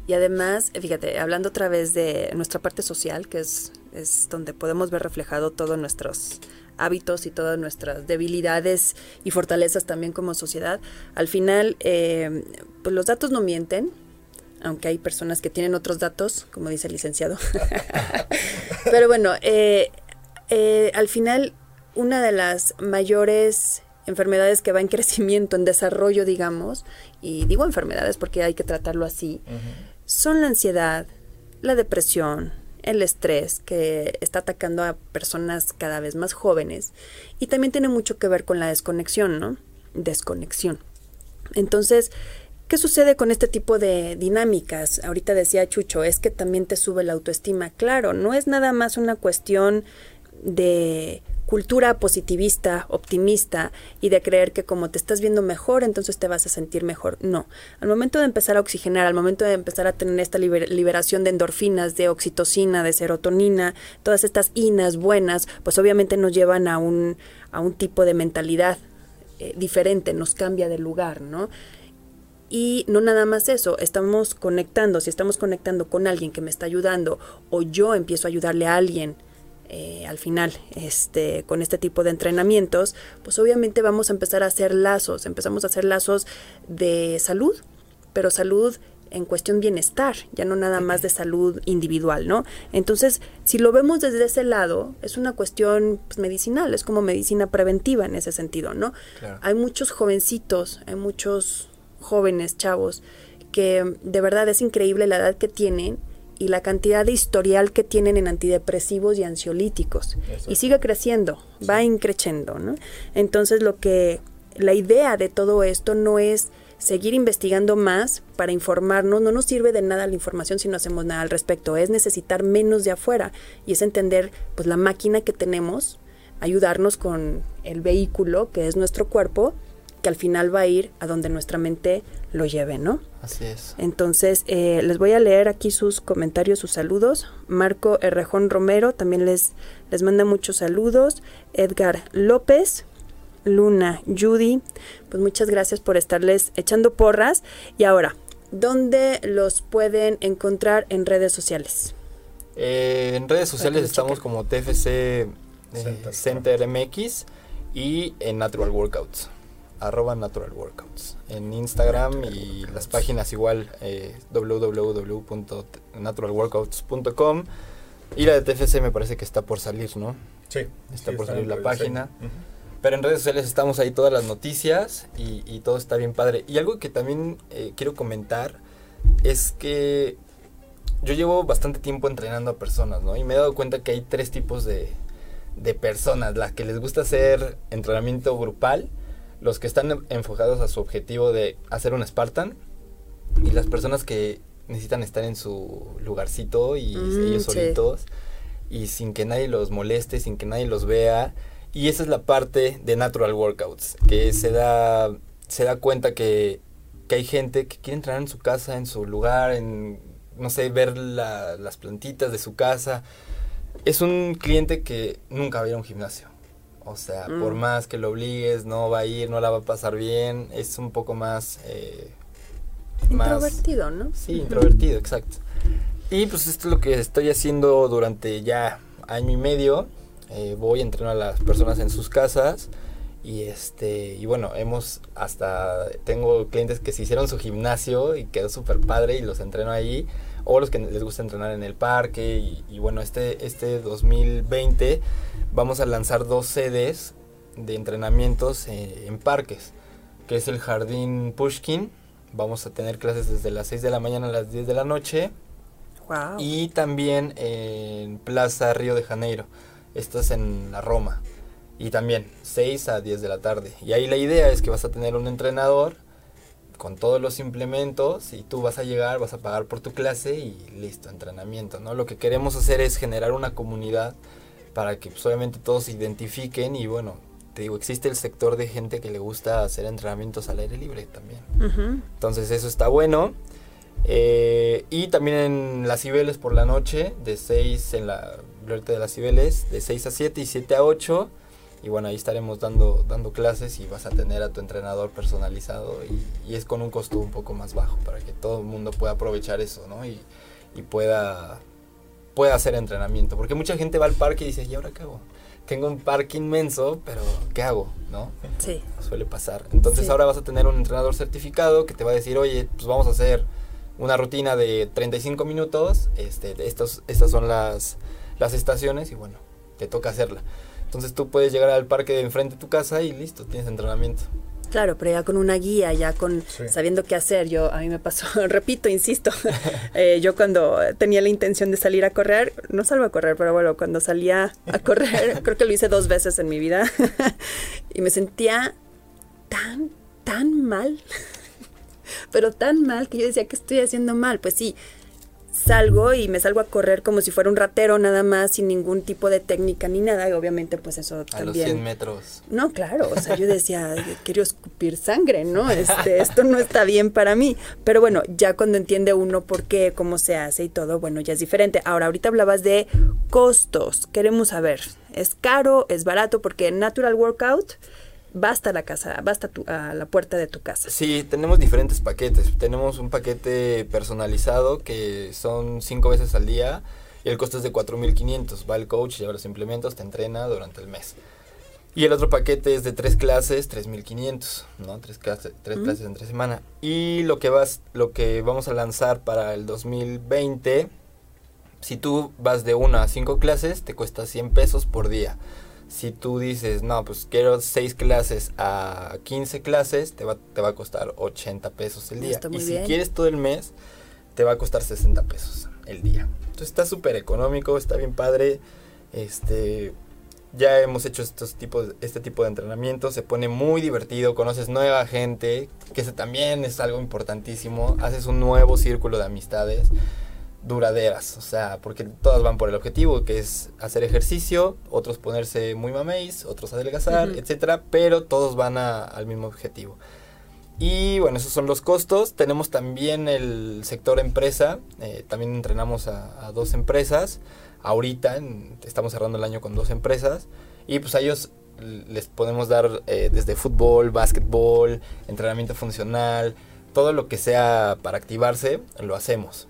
Y además, fíjate, hablando otra vez de nuestra parte social, que es, es donde podemos ver reflejado todos nuestros hábitos y todas nuestras debilidades y fortalezas también como sociedad, al final, eh, pues los datos no mienten, aunque hay personas que tienen otros datos, como dice el licenciado. <laughs> Pero bueno, eh, eh, al final, una de las mayores enfermedades que va en crecimiento, en desarrollo, digamos, y digo enfermedades porque hay que tratarlo así, uh -huh. son la ansiedad, la depresión, el estrés que está atacando a personas cada vez más jóvenes y también tiene mucho que ver con la desconexión, ¿no? Desconexión. Entonces, ¿qué sucede con este tipo de dinámicas? Ahorita decía Chucho, es que también te sube la autoestima. Claro, no es nada más una cuestión de cultura positivista, optimista y de creer que como te estás viendo mejor, entonces te vas a sentir mejor. No, al momento de empezar a oxigenar, al momento de empezar a tener esta liber liberación de endorfinas, de oxitocina, de serotonina, todas estas inas buenas, pues obviamente nos llevan a un, a un tipo de mentalidad eh, diferente, nos cambia de lugar, ¿no? Y no nada más eso, estamos conectando, si estamos conectando con alguien que me está ayudando o yo empiezo a ayudarle a alguien eh, al final, este, con este tipo de entrenamientos, pues obviamente vamos a empezar a hacer lazos, empezamos a hacer lazos de salud, pero salud en cuestión bienestar, ya no nada más de salud individual, ¿no? Entonces, si lo vemos desde ese lado, es una cuestión pues, medicinal, es como medicina preventiva en ese sentido, ¿no? Claro. Hay muchos jovencitos, hay muchos jóvenes, chavos, que de verdad es increíble la edad que tienen y la cantidad de historial que tienen en antidepresivos y ansiolíticos. Eso. Y sigue creciendo, va increciendo, ¿no? Entonces lo que la idea de todo esto no es seguir investigando más para informarnos, no nos sirve de nada la información si no hacemos nada al respecto, es necesitar menos de afuera y es entender pues la máquina que tenemos, ayudarnos con el vehículo que es nuestro cuerpo, que al final va a ir a donde nuestra mente lo lleve, ¿no? Así es. Entonces, eh, les voy a leer aquí sus comentarios, sus saludos. Marco Errejón Romero también les, les manda muchos saludos. Edgar López, Luna, Judy, pues muchas gracias por estarles echando porras. Y ahora, ¿dónde los pueden encontrar en redes sociales? Eh, en redes sociales estamos como TFC eh, Center, Center MX y en Natural Workouts arroba Natural Workouts en Instagram y las páginas igual eh, www.naturalworkouts.com y la de TFC me parece que está por salir, ¿no? Sí. Está sí, por está salir la página. Pero en redes sociales estamos ahí todas las noticias y, y todo está bien padre. Y algo que también eh, quiero comentar es que yo llevo bastante tiempo entrenando a personas, ¿no? Y me he dado cuenta que hay tres tipos de, de personas. Las que les gusta hacer entrenamiento grupal, los que están enfocados a su objetivo de hacer un Spartan y las personas que necesitan estar en su lugarcito y Mm, ellos sí. solitos y sin que nadie los moleste, sin que nadie los vea. Y esa es la parte de Natural Workouts, que se da, se da cuenta que, que hay gente que quiere entrenar en su casa, en su lugar, en, no sé, ver la- las plantitas de su casa. Es un cliente que nunca va a ir a un gimnasio. O sea, Mm. por más que lo obligues, no va a ir, no la va a pasar bien. Es un poco más... eh, más- Introvertido, ¿no? Sí, introvertido, exacto. Y pues esto es lo que estoy haciendo durante ya año y medio. Eh, voy, entreno a las personas en sus casas. Y este, y bueno, hemos hasta, tengo clientes que se hicieron su gimnasio y quedó súper padre y los entreno ahí. O los que les gusta entrenar en el parque. Y, y bueno, este, este 2020 vamos a lanzar dos sedes de entrenamientos eh, en parques. Que es el Jardín Pushkin. Vamos a tener clases desde las 6 de la mañana a las 10 de la noche. Wow. Y también en Plaza Río de Janeiro. Esto es en la Roma. Y también 6 a 10 de la tarde. Y ahí la idea es que vas a tener un entrenador con todos los implementos y tú vas a llegar, vas a pagar por tu clase y listo, entrenamiento, ¿no? Lo que queremos hacer es generar una comunidad para que pues, obviamente todos se identifiquen y bueno, te digo, existe el sector de gente que le gusta hacer entrenamientos al aire libre también. Entonces eso está bueno. Eh, y también en las Cibeles por la noche, de 6 en la de las Cibeles, de 6 a 7 y 7 a 8. Y bueno, ahí estaremos dando, dando clases y vas a tener a tu entrenador personalizado y, y es con un costo un poco más bajo para que todo el mundo pueda aprovechar eso, ¿no? Y, y pueda, pueda hacer entrenamiento. Porque mucha gente va al parque y dice, ¿y ahora qué hago? Tengo un parque inmenso, pero ¿qué hago? ¿No? Sí. suele pasar. Entonces Sí. ahora vas a tener un entrenador certificado que te va a decir, oye, pues vamos a hacer una rutina de 35 minutos, este, estos, estas son las, las estaciones y bueno, te toca hacerla. Entonces tú puedes llegar al parque de enfrente de tu casa y listo, tienes entrenamiento. Claro, pero ya con una guía, ya con Sí. sabiendo qué hacer. Yo a mí me pasó, <laughs> repito, insisto, <laughs> eh, yo cuando tenía la intención de salir a correr, no salgo a correr, pero bueno, cuando salía a correr, <laughs> creo que lo hice dos veces en mi vida y me sentía tan, tan mal, pero tan mal que yo decía que estoy haciendo mal. Pues sí, salgo y me salgo a correr como si fuera un ratero nada más, sin ningún tipo de técnica ni nada, y obviamente pues eso A los también... 100 metros. No, claro, o sea, yo decía, quiero escupir sangre, ¿no? Este, esto no está bien para mí. Pero bueno, ya cuando entiende uno por qué, cómo se hace y todo, bueno, ya es diferente. Ahora, ahorita hablabas de costos. Queremos saber, ¿es caro, es barato? Porque Natural Workout va hasta la casa, va hasta tu- a la puerta de tu casa. Sí, tenemos diferentes paquetes. Tenemos un paquete personalizado que son 5 veces al día y el costo es de 4.500. Va el coach, lleva los implementos, te entrena durante el mes. Y el otro paquete es de tres clases, 3.500, ¿no? Tres clases, tres clases entre semana. Y lo que, vas, lo que vamos a lanzar para el 2020, si tú vas de una a cinco clases, te cuesta 100 pesos por día. Si tú dices, no, pues quiero 6 clases a 15 clases, te va, te va a costar 80 pesos el día. Y si bien. quieres todo el mes, te va a costar 60 pesos el día. Entonces está súper económico, está bien padre. Este, ya hemos hecho estos tipos, este tipo de entrenamiento, se pone muy divertido, conoces nueva gente, que eso también es algo importantísimo, haces un nuevo círculo de amistades duraderas, o sea, porque todas van por el objetivo, que es hacer ejercicio, otros ponerse muy mameis, otros adelgazar, Ujú. etcétera, pero todos van a- al mismo objetivo. Y bueno, esos son los costos. Tenemos también el sector empresa. eh, también entrenamos a, a dos empresas. Ahorita en- estamos cerrando el año con dos empresas. Y pues a ellos les podemos dar eh, desde fútbol, básquetbol, entrenamiento funcional, todo lo que sea para activarse, lo hacemos.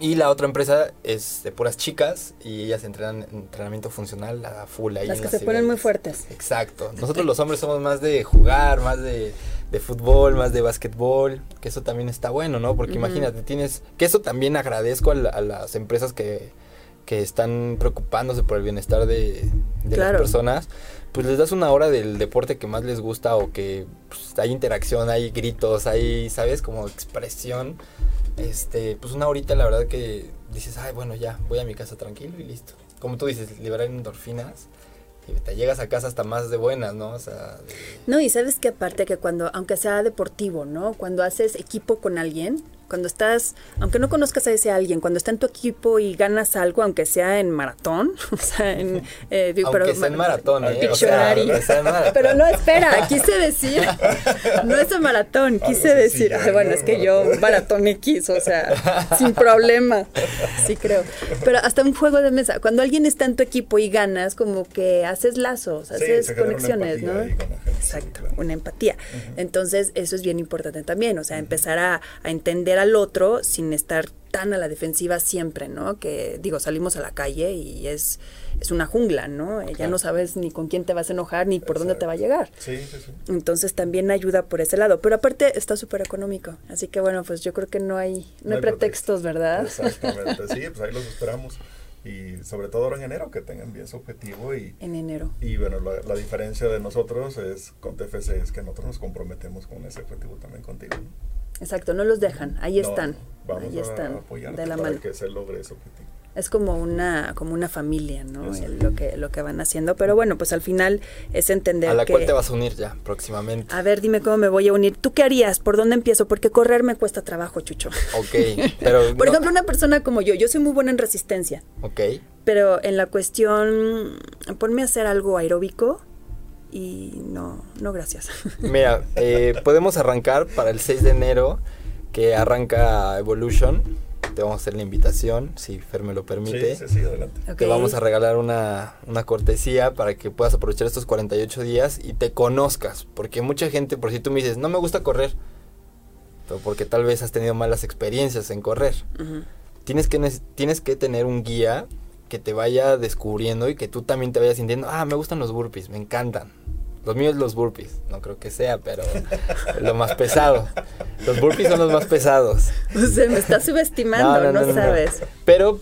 Y la otra empresa es de puras chicas y ellas entrenan entrenamiento funcional a full ahí Las que las se ponen muy fuertes. Exacto. Nosotros los hombres somos más de jugar, más de, de fútbol, más de básquetbol, que eso también está bueno, ¿no? Porque imagínate, tienes, que eso también agradezco a, la- a las empresas que, que están preocupándose por el bienestar de, de Claro. las personas, pues les das una hora del deporte que más les gusta o que pues, hay interacción, hay gritos, hay, ¿sabes? Como expresión. Este, pues una horita la verdad que dices, ay, bueno, ya, voy a mi casa tranquilo y listo. Como tú dices, liberar endorfinas y te llegas a casa hasta más de buenas, ¿no? O sea, No, y sabes que aparte que cuando, aunque sea deportivo, ¿no? Cuando haces equipo con alguien, cuando estás, aunque no conozcas a ese alguien, cuando está en tu equipo y ganas algo, aunque sea en maratón, <laughs> o sea, en... eh, digo, aunque pero- sea en maratón, ¿eh? O sea, Pictionary. aunque sea en maratón. Pero no, espera, quise decir, no es en maratón, <laughs> quise Algo decir, bueno, ¿no? es que yo maratón X, o sea, sin problema, sí creo. Pero hasta un juego de mesa, cuando alguien está en tu equipo y ganas, como que haces lazos, haces conexiones, ¿no? con gente, Exacto, claro. una empatía. Entonces, eso es bien importante también, o sea, empezar a, a entender al otro sin estar tan a la defensiva siempre, ¿no? Que digo, salimos a la calle y es, es una jungla, ¿no? Ya no sabes ni con quién te vas a enojar ni por dónde te va a llegar. Sí, sí, sí. Entonces también ayuda por ese lado, pero aparte está súper económico, así que bueno, pues yo creo que no hay, no hay pretextos, ¿verdad? Exactamente, <laughs> sí, pues ahí los esperamos. Y sobre todo ahora en enero, que tengan bien su objetivo. Y, En enero. y bueno, la, la diferencia de nosotros es con TFC es que nosotros nos comprometemos con ese objetivo también contigo. ¿no? Exacto, no los dejan, ahí No, están, Vamos ahí a están, de la para mano. que se logre ese objetivo. Es como una, como una familia, ¿no? El- lo que, lo que van haciendo, pero bueno, pues al final es entender a la que... cual te vas a unir ya próximamente. A ver, dime cómo me voy a unir. ¿Tú qué harías? ¿Por dónde empiezo? Porque correr me cuesta trabajo, Chucho. Ok, <laughs> pero... Por no- ejemplo, una persona como yo, yo soy muy buena en resistencia, Ok, pero en la cuestión, ponme a hacer algo aeróbico, y no, no gracias. <laughs> Mira, eh, podemos arrancar para el 6 de enero, que arranca Evolution. Te vamos a hacer la invitación, si Fer me lo permite. Sí, sí, sí, adelante. Te vamos a regalar una, una cortesía para que puedas aprovechar estos 48 días y te conozcas. Porque mucha gente, por si tú me dices, no me gusta correr, pero porque tal vez has tenido malas experiencias en correr. Tienes que, nes- tienes que tener un guía que te vaya descubriendo y que tú también te vayas sintiendo, ah, me gustan los burpees, me encantan. Los míos los burpees, no creo que sea, pero <laughs> lo más pesado. Los burpees son los más pesados. <laughs> O sea, me estás subestimando, no, sabes. Pero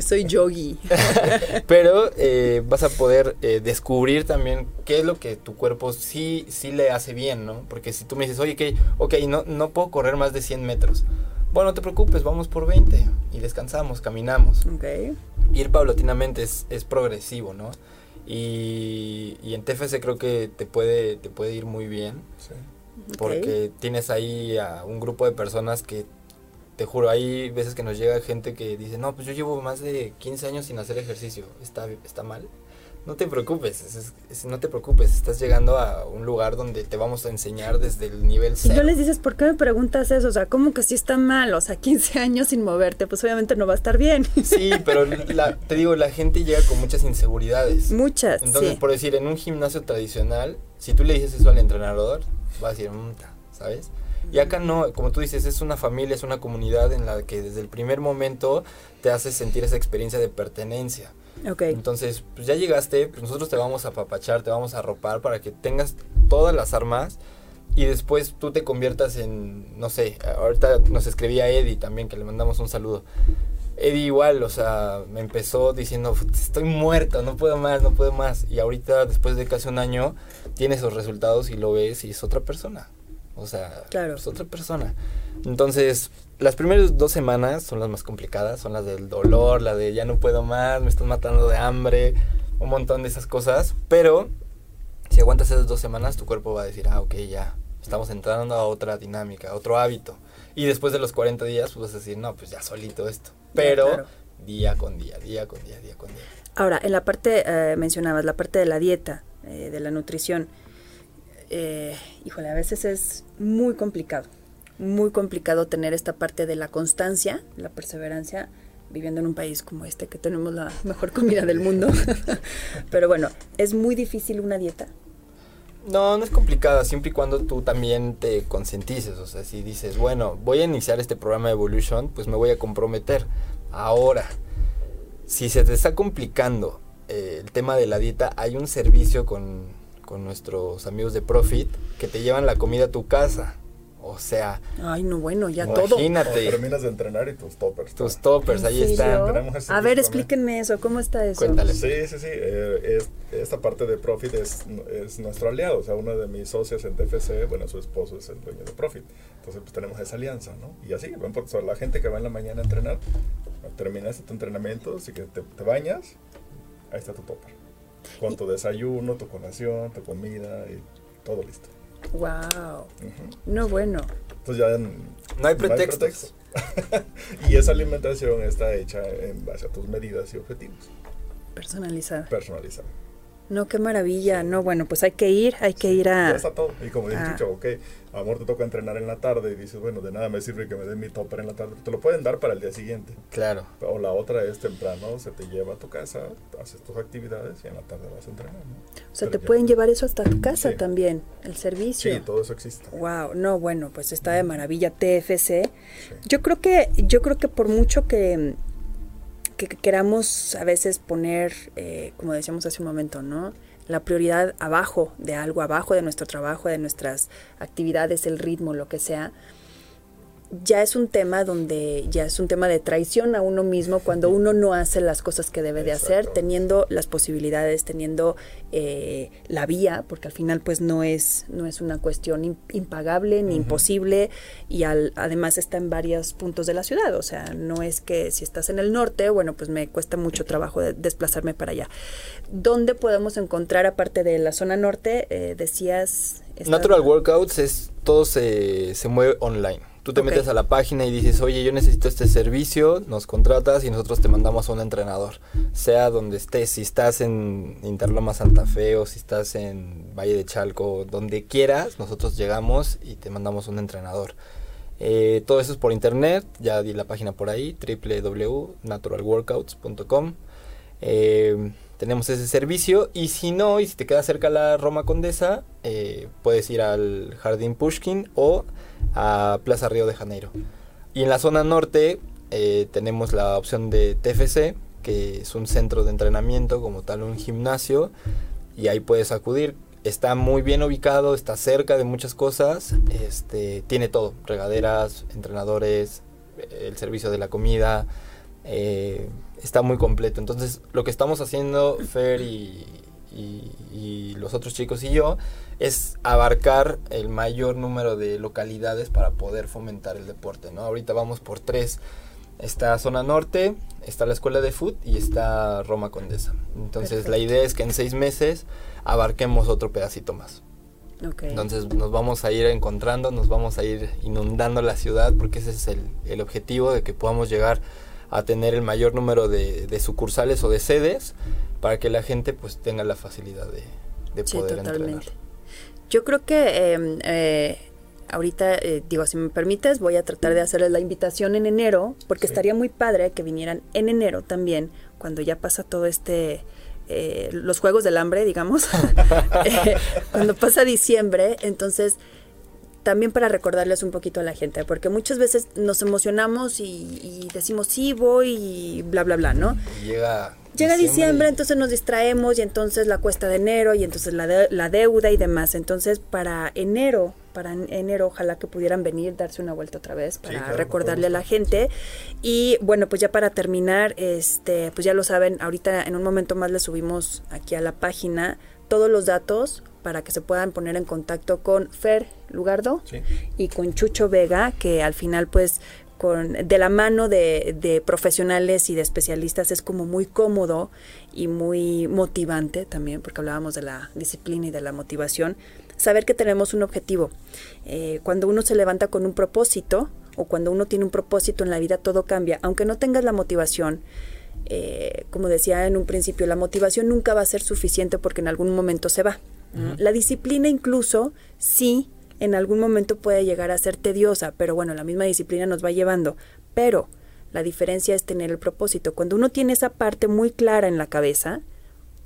Soy yogi. <laughs> Pero eh, vas a poder eh, descubrir también qué es lo que tu cuerpo sí, sí le hace bien, ¿no? Porque si tú me dices, oye, ok, ok, no, no puedo correr más de 100 metros. Bueno, no te preocupes, vamos por 20 y descansamos, caminamos. Ir paulatinamente es, es progresivo, ¿no? Y, y en TFC creo que te puede, te puede ir muy bien Sí. porque tienes ahí a un grupo de personas que te juro, hay veces que nos llega gente que dice, no, pues yo llevo más de 15 años sin hacer ejercicio, ¿está, está mal? No te preocupes, es- es- es- no te preocupes, estás llegando a un lugar donde te vamos a enseñar desde el nivel Si cero. no les dices, ¿por qué me preguntas eso? O sea, ¿cómo que sí está mal? O sea, 15 años sin moverte, pues obviamente no va a estar bien. Sí, pero la- te digo, la gente llega con muchas inseguridades. Muchas, Entonces, sí. por decir, en un gimnasio tradicional, si tú le dices eso al entrenador, va a decir, "Mm, ta", ¿sabes? Y acá no, como tú dices, es una familia, es una comunidad en la que desde el primer momento te hace sentir esa experiencia de pertenencia. Ok. Entonces, pues ya llegaste, pues nosotros te vamos a apapachar, te vamos a arropar para que tengas todas las armas y después tú te conviertas en, no sé, ahorita nos escribía Eddie también, que le mandamos un saludo. Eddie igual, o sea, me empezó diciendo, estoy muerto, no puedo más, no puedo más. Y ahorita, después de casi un año, tiene esos resultados y lo ves y es otra persona. O sea, Claro. es otra persona. Entonces, las primeras dos semanas son las más complicadas, son las del dolor, la de ya no puedo más, me están matando de hambre, un montón de esas cosas. Pero, si aguantas esas dos semanas, tu cuerpo va a decir, ah, ok, ya, estamos entrando a otra dinámica, a otro hábito. Y después de los 40 días, pues vas a decir, no, pues ya solito esto. Ya, Pero, claro. día con día, día con día, día con día. Ahora, en la parte, eh, mencionabas, la parte de la dieta, eh, de la nutrición, eh, híjole, a veces es muy complicado, muy complicado tener esta parte de la constancia, la perseverancia, viviendo en un país como este que tenemos la mejor comida del mundo. <laughs> Pero bueno, es muy difícil una dieta. No, no es complicada, siempre y cuando tú también te concientices. O sea, si dices, bueno, voy a iniciar este programa de Evolution, pues me voy a comprometer. Ahora, si se te está complicando eh, el tema de la dieta, hay un servicio con, con nuestros amigos de Profit que te llevan la comida a tu casa. O sea, Ay, no, bueno, ya todo. Cuando imagínate terminas de entrenar y tus toppers. tus toppers, ahí ¿En están. A ver, explíquenme eso, ¿cómo está eso? Cuéntale. Sí, sí, sí. eh, es- esta parte de Profit es, es nuestro aliado. O sea, uno de mis socios en TFC, bueno, su esposo es el dueño de Profit. Entonces, pues tenemos esa alianza, ¿no? Y así, ven por, la gente que va en la mañana a entrenar, terminas tu entrenamiento, así que te, te bañas, ahí está tu topper. Con tu desayuno, tu colación, tu comida y todo listo. Wow. No, bueno. Entonces ya No hay pretextos. pretexto. <laughs> y esa alimentación está hecha en base a tus medidas y objetivos, Personalizada. personalizada. No, qué maravilla. No, bueno, pues hay que ir, hay que ir Ya a... está todo. Y como dice Ah. Chucho, ok, amor, te toca entrenar en la tarde y dices, bueno, de nada me sirve que me den mi topper en la tarde. Te lo pueden dar para el día siguiente. Claro. O la otra es temprano, se te lleva a tu casa, haces tus actividades y en la tarde vas a entrenar. ¿no? O sea, Pero te ya- pueden llevar eso hasta tu casa Sí. también, el servicio. Sí, todo eso existe. Wow, no, bueno, pues está de maravilla TFC. Yo creo que, yo creo que por mucho que, que queramos a veces poner, eh, como decíamos hace un momento, ¿no? La prioridad abajo de algo, abajo de nuestro trabajo, de nuestras actividades, el ritmo, lo que sea, ya es un tema donde ya es un tema de traición a uno mismo cuando uno no hace las cosas que debe de hacer, Exacto. teniendo las posibilidades, teniendo eh, la vía, porque al final pues no es, no es una cuestión im- impagable ni imposible y al- además está en varios puntos de la ciudad, o sea, no es que si estás en el norte, bueno, pues me cuesta mucho trabajo de- desplazarme para allá. ¿Dónde podemos encontrar, aparte de la zona norte, eh, decías... Natural Workouts es todo se, se mueve online. Tú te metes a la página y dices, oye, yo necesito este servicio, nos contratas y nosotros te mandamos a un entrenador. Sea donde estés, si estás en Interloma Santa Fe o si estás en Valle de Chalco, donde quieras, nosotros llegamos y te mandamos un entrenador. Eh, todo eso es por internet, ya di la página por ahí, www.naturalworkouts.com. Eh, tenemos ese servicio y si no, y si te queda cerca la Roma Condesa, eh, puedes ir al Jardín Pushkin o a Plaza Río de Janeiro. Y en la zona norte eh, tenemos la opción de TFC, que es un centro de entrenamiento como tal, un gimnasio, y ahí puedes acudir. Está muy bien ubicado, está cerca de muchas cosas, este, tiene todo, regaderas, entrenadores, el servicio de la comida, eh, está muy completo. Entonces, lo que estamos haciendo, Fer y, y- y los otros chicos y yo, es abarcar el mayor número de localidades para poder fomentar el deporte, ¿no? Ahorita vamos por tres. Está zona norte, está la escuela de foot y está Roma Condesa. Entonces, la idea es que en seis meses abarquemos otro pedacito más. Ok. Entonces nos vamos a ir encontrando, nos vamos a ir inundando la ciudad porque ese es el, el objetivo de que podamos llegar a tener el mayor número de, de sucursales o de sedes para que la gente pues tenga la facilidad de, de Sí, poder totalmente. entrenar. Yo creo que eh, eh, ahorita, eh, digo, si me permites, voy a tratar de hacerles la invitación en enero, porque Sí. estaría muy padre que vinieran en enero también, cuando ya pasa todo este... eh, los juegos del hambre, digamos, <laughs> <laughs> cuando pasa diciembre, entonces también para recordarles un poquito a la gente, porque muchas veces nos emocionamos y, y decimos sí voy y bla bla bla, ¿no? Y llega Llega diciembre, y- entonces nos distraemos y entonces la cuesta de enero y entonces la, de- la deuda y demás. Entonces para enero, para en- enero ojalá que pudieran venir, darse una vuelta otra vez para claro, recordarle a la gente. Y bueno, pues ya para terminar, este, pues ya lo saben, ahorita en un momento más les subimos aquí a la página todos los datos para que se puedan poner en contacto con Fer Lugardo Sí. y con Chucho Vega, que al final pues con, de la mano de, de profesionales y de especialistas es como muy cómodo y muy motivante también, porque hablábamos de la disciplina y de la motivación, saber que tenemos un objetivo. Eh, cuando uno se levanta con un propósito o cuando uno tiene un propósito en la vida, todo cambia. Aunque no tengas la motivación, eh, como decía en un principio, la motivación nunca va a ser suficiente porque en algún momento se va. ¿No? La disciplina incluso sí en algún momento puede llegar a ser tediosa, pero bueno, la misma disciplina nos va llevando. Pero la diferencia es tener el propósito. Cuando uno tiene esa parte muy clara en la cabeza,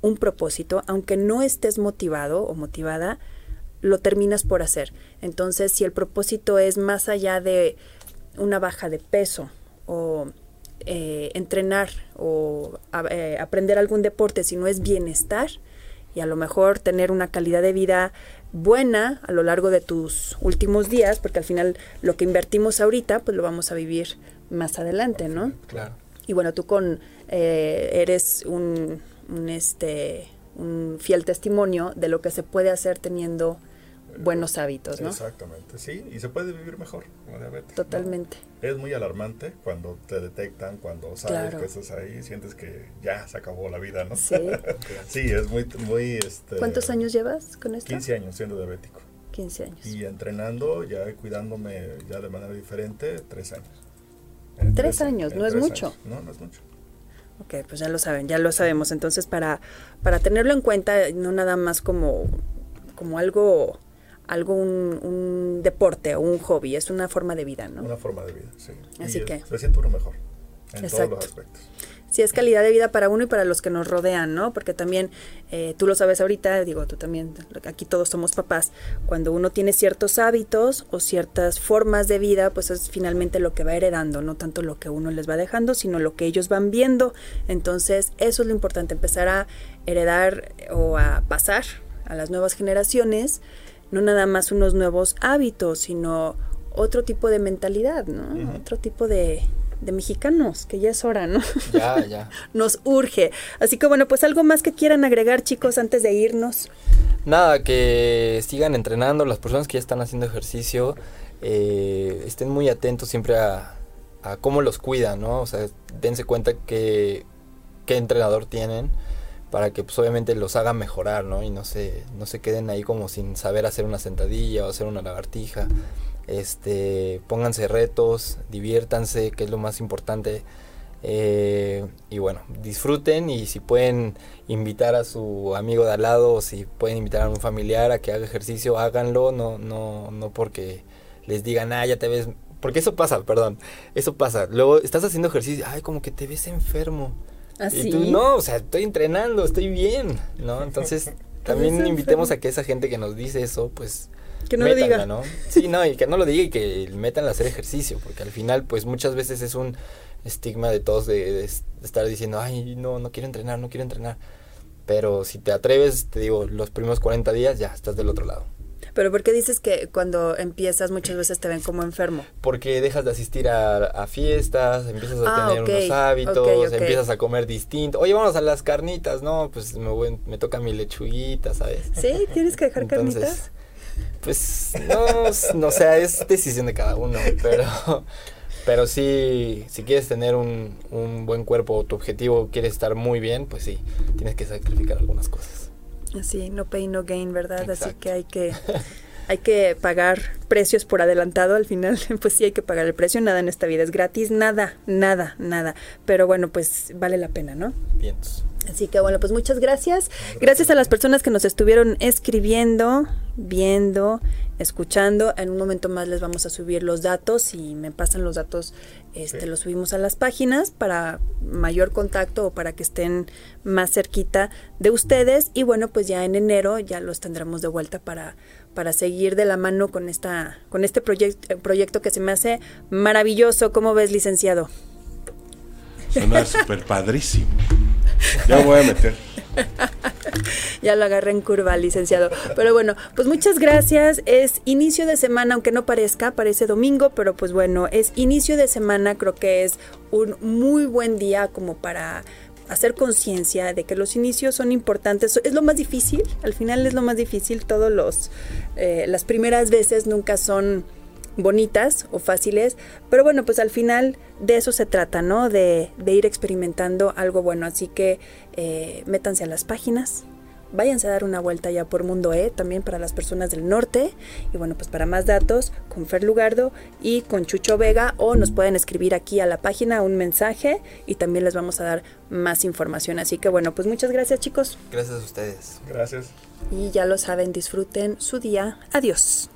un propósito, aunque no estés motivado o motivada, lo terminas por hacer. Entonces, si el propósito es más allá de una baja de peso o eh, entrenar o eh, aprender algún deporte, sino es bienestar y a lo mejor tener una calidad de vida buena a lo largo de tus últimos días, porque al final lo que invertimos ahorita, pues lo vamos a vivir más adelante, ¿no? Claro. Y bueno, tú con eh, eres un, un, este un fiel testimonio de lo que se puede hacer teniendo buenos hábitos, ¿no? Exactamente, sí, y se puede vivir mejor con diabetes. ¿no? Totalmente. Es muy alarmante cuando te detectan, cuando sabes Claro. que estás ahí, sientes que ya se acabó la vida, ¿no? Sí. <laughs> sí, es muy, muy, este... ¿Cuántos años llevas con esto? 15 años siendo diabético. 15 años. Y entrenando, ya cuidándome ya de manera diferente, tres años. En Tres años, en no es mucho. años. No, no es mucho. Ok, pues ya lo saben, ya lo sabemos. Entonces, para, para tenerlo en cuenta, no nada más como, como algo, algo un, deporte o un hobby, es una forma de vida, ¿no? Una forma de vida, sí. Así y es- que- Se siente uno mejor en Exacto. todos los aspectos. Sí, es calidad de vida para uno y para los que nos rodean, ¿no? Porque también, eh, tú lo sabes ahorita, digo, tú también, aquí todos somos papás, cuando uno tiene ciertos hábitos o ciertas formas de vida, pues es finalmente lo que va heredando, no tanto lo que uno les va dejando, sino lo que ellos van viendo. Entonces, eso es lo importante, empezar a heredar o a pasar a las nuevas generaciones, no nada más unos nuevos hábitos, sino otro tipo de mentalidad, ¿no? Otro tipo de, de mexicanos, que ya es hora, ¿no? Ya, ya. <laughs> nos urge. Así que bueno, pues algo más que quieran agregar chicos antes de irnos. Nada, que sigan entrenando, las personas que ya están haciendo ejercicio, eh, estén muy atentos siempre a, a cómo los cuidan, ¿no? O sea, dense cuenta que qué entrenador tienen, para que pues obviamente los haga mejorar, ¿no? Y no se, no se queden ahí como sin saber hacer una sentadilla o hacer una lagartija. Este, pónganse retos, diviértanse, que es lo más importante. Eh, y bueno, disfruten y si pueden invitar a su amigo de al lado o si pueden invitar a un familiar a que haga ejercicio, háganlo, no, no, no porque les digan, ah, ya te ves, porque eso pasa, perdón, eso pasa. Luego estás haciendo ejercicio, ay, como que te ves enfermo. ¿Así? Y tú, no, o sea, estoy entrenando, estoy bien, ¿no? Entonces, <laughs> también invitemos a que esa gente que nos dice eso, pues... Que no lo métanla, diga. ¿no? Sí, no, y que no lo diga y que metan a hacer ejercicio, porque al final, pues muchas veces es un estigma de todos de, de estar diciendo, ay, no, no quiero entrenar, no quiero entrenar. Pero si te atreves, te digo, los primeros 40 días ya estás del otro lado. Pero ¿por qué dices que cuando empiezas muchas veces te ven como enfermo? Porque dejas de asistir a, a fiestas, empiezas a Ah, tener unos hábitos, empiezas a comer distinto. Oye, vamos a las carnitas, no, pues me, voy- me toca mi lechuguita, ¿sabes? ¿Sí? ¿Tienes que dejar carnitas? Pues no, no, o sea, es decisión de cada uno, pero, pero sí, si quieres tener un, un buen cuerpo o tu objetivo quieres estar muy bien, pues sí, tienes que sacrificar algunas cosas. Así, no pay, no gain, ¿verdad? Así que hay que hay que pagar precios por adelantado al final, <laughs> pues sí hay que pagar el precio, nada en esta vida es gratis, nada, nada, nada, pero bueno, pues vale la pena, ¿no? Así que bueno, pues muchas gracias. Gracias a las personas que nos estuvieron escribiendo, viendo, escuchando. En un momento más les vamos a subir los datos y me pasan los datos, este, Sí. los subimos a las páginas para mayor contacto o para que estén más cerquita de ustedes. Y bueno, pues ya en enero ya los tendremos de vuelta para para seguir de la mano con esta con este proyecto proyecto que se me hace maravilloso. ¿Cómo ves, licenciado? Suena súper padrísimo. Ya voy a meter. <laughs> Ya lo agarré en curva, licenciado. Pero bueno, pues muchas gracias. Es inicio de semana, aunque no parezca, parece domingo, pero pues bueno, es inicio de semana. Creo que es un muy buen día como para hacer conciencia de que los inicios son importantes. Es lo más difícil, al final es lo más difícil. Todos los, eh, las primeras veces nunca son bonitas o fáciles, pero bueno, pues al final de eso se trata, ¿no? De, de ir experimentando algo bueno. Así que eh, métanse a las páginas, váyanse a dar una vuelta ya por Mundo E, también para las personas del norte. Y bueno, pues para más datos, con Fer Lugardo y con Chucho Vega, o nos pueden escribir aquí a la página un mensaje y también les vamos a dar más información. Así que bueno, pues muchas gracias chicos. Gracias a ustedes. Gracias. Y ya lo saben, disfruten su día. Adiós.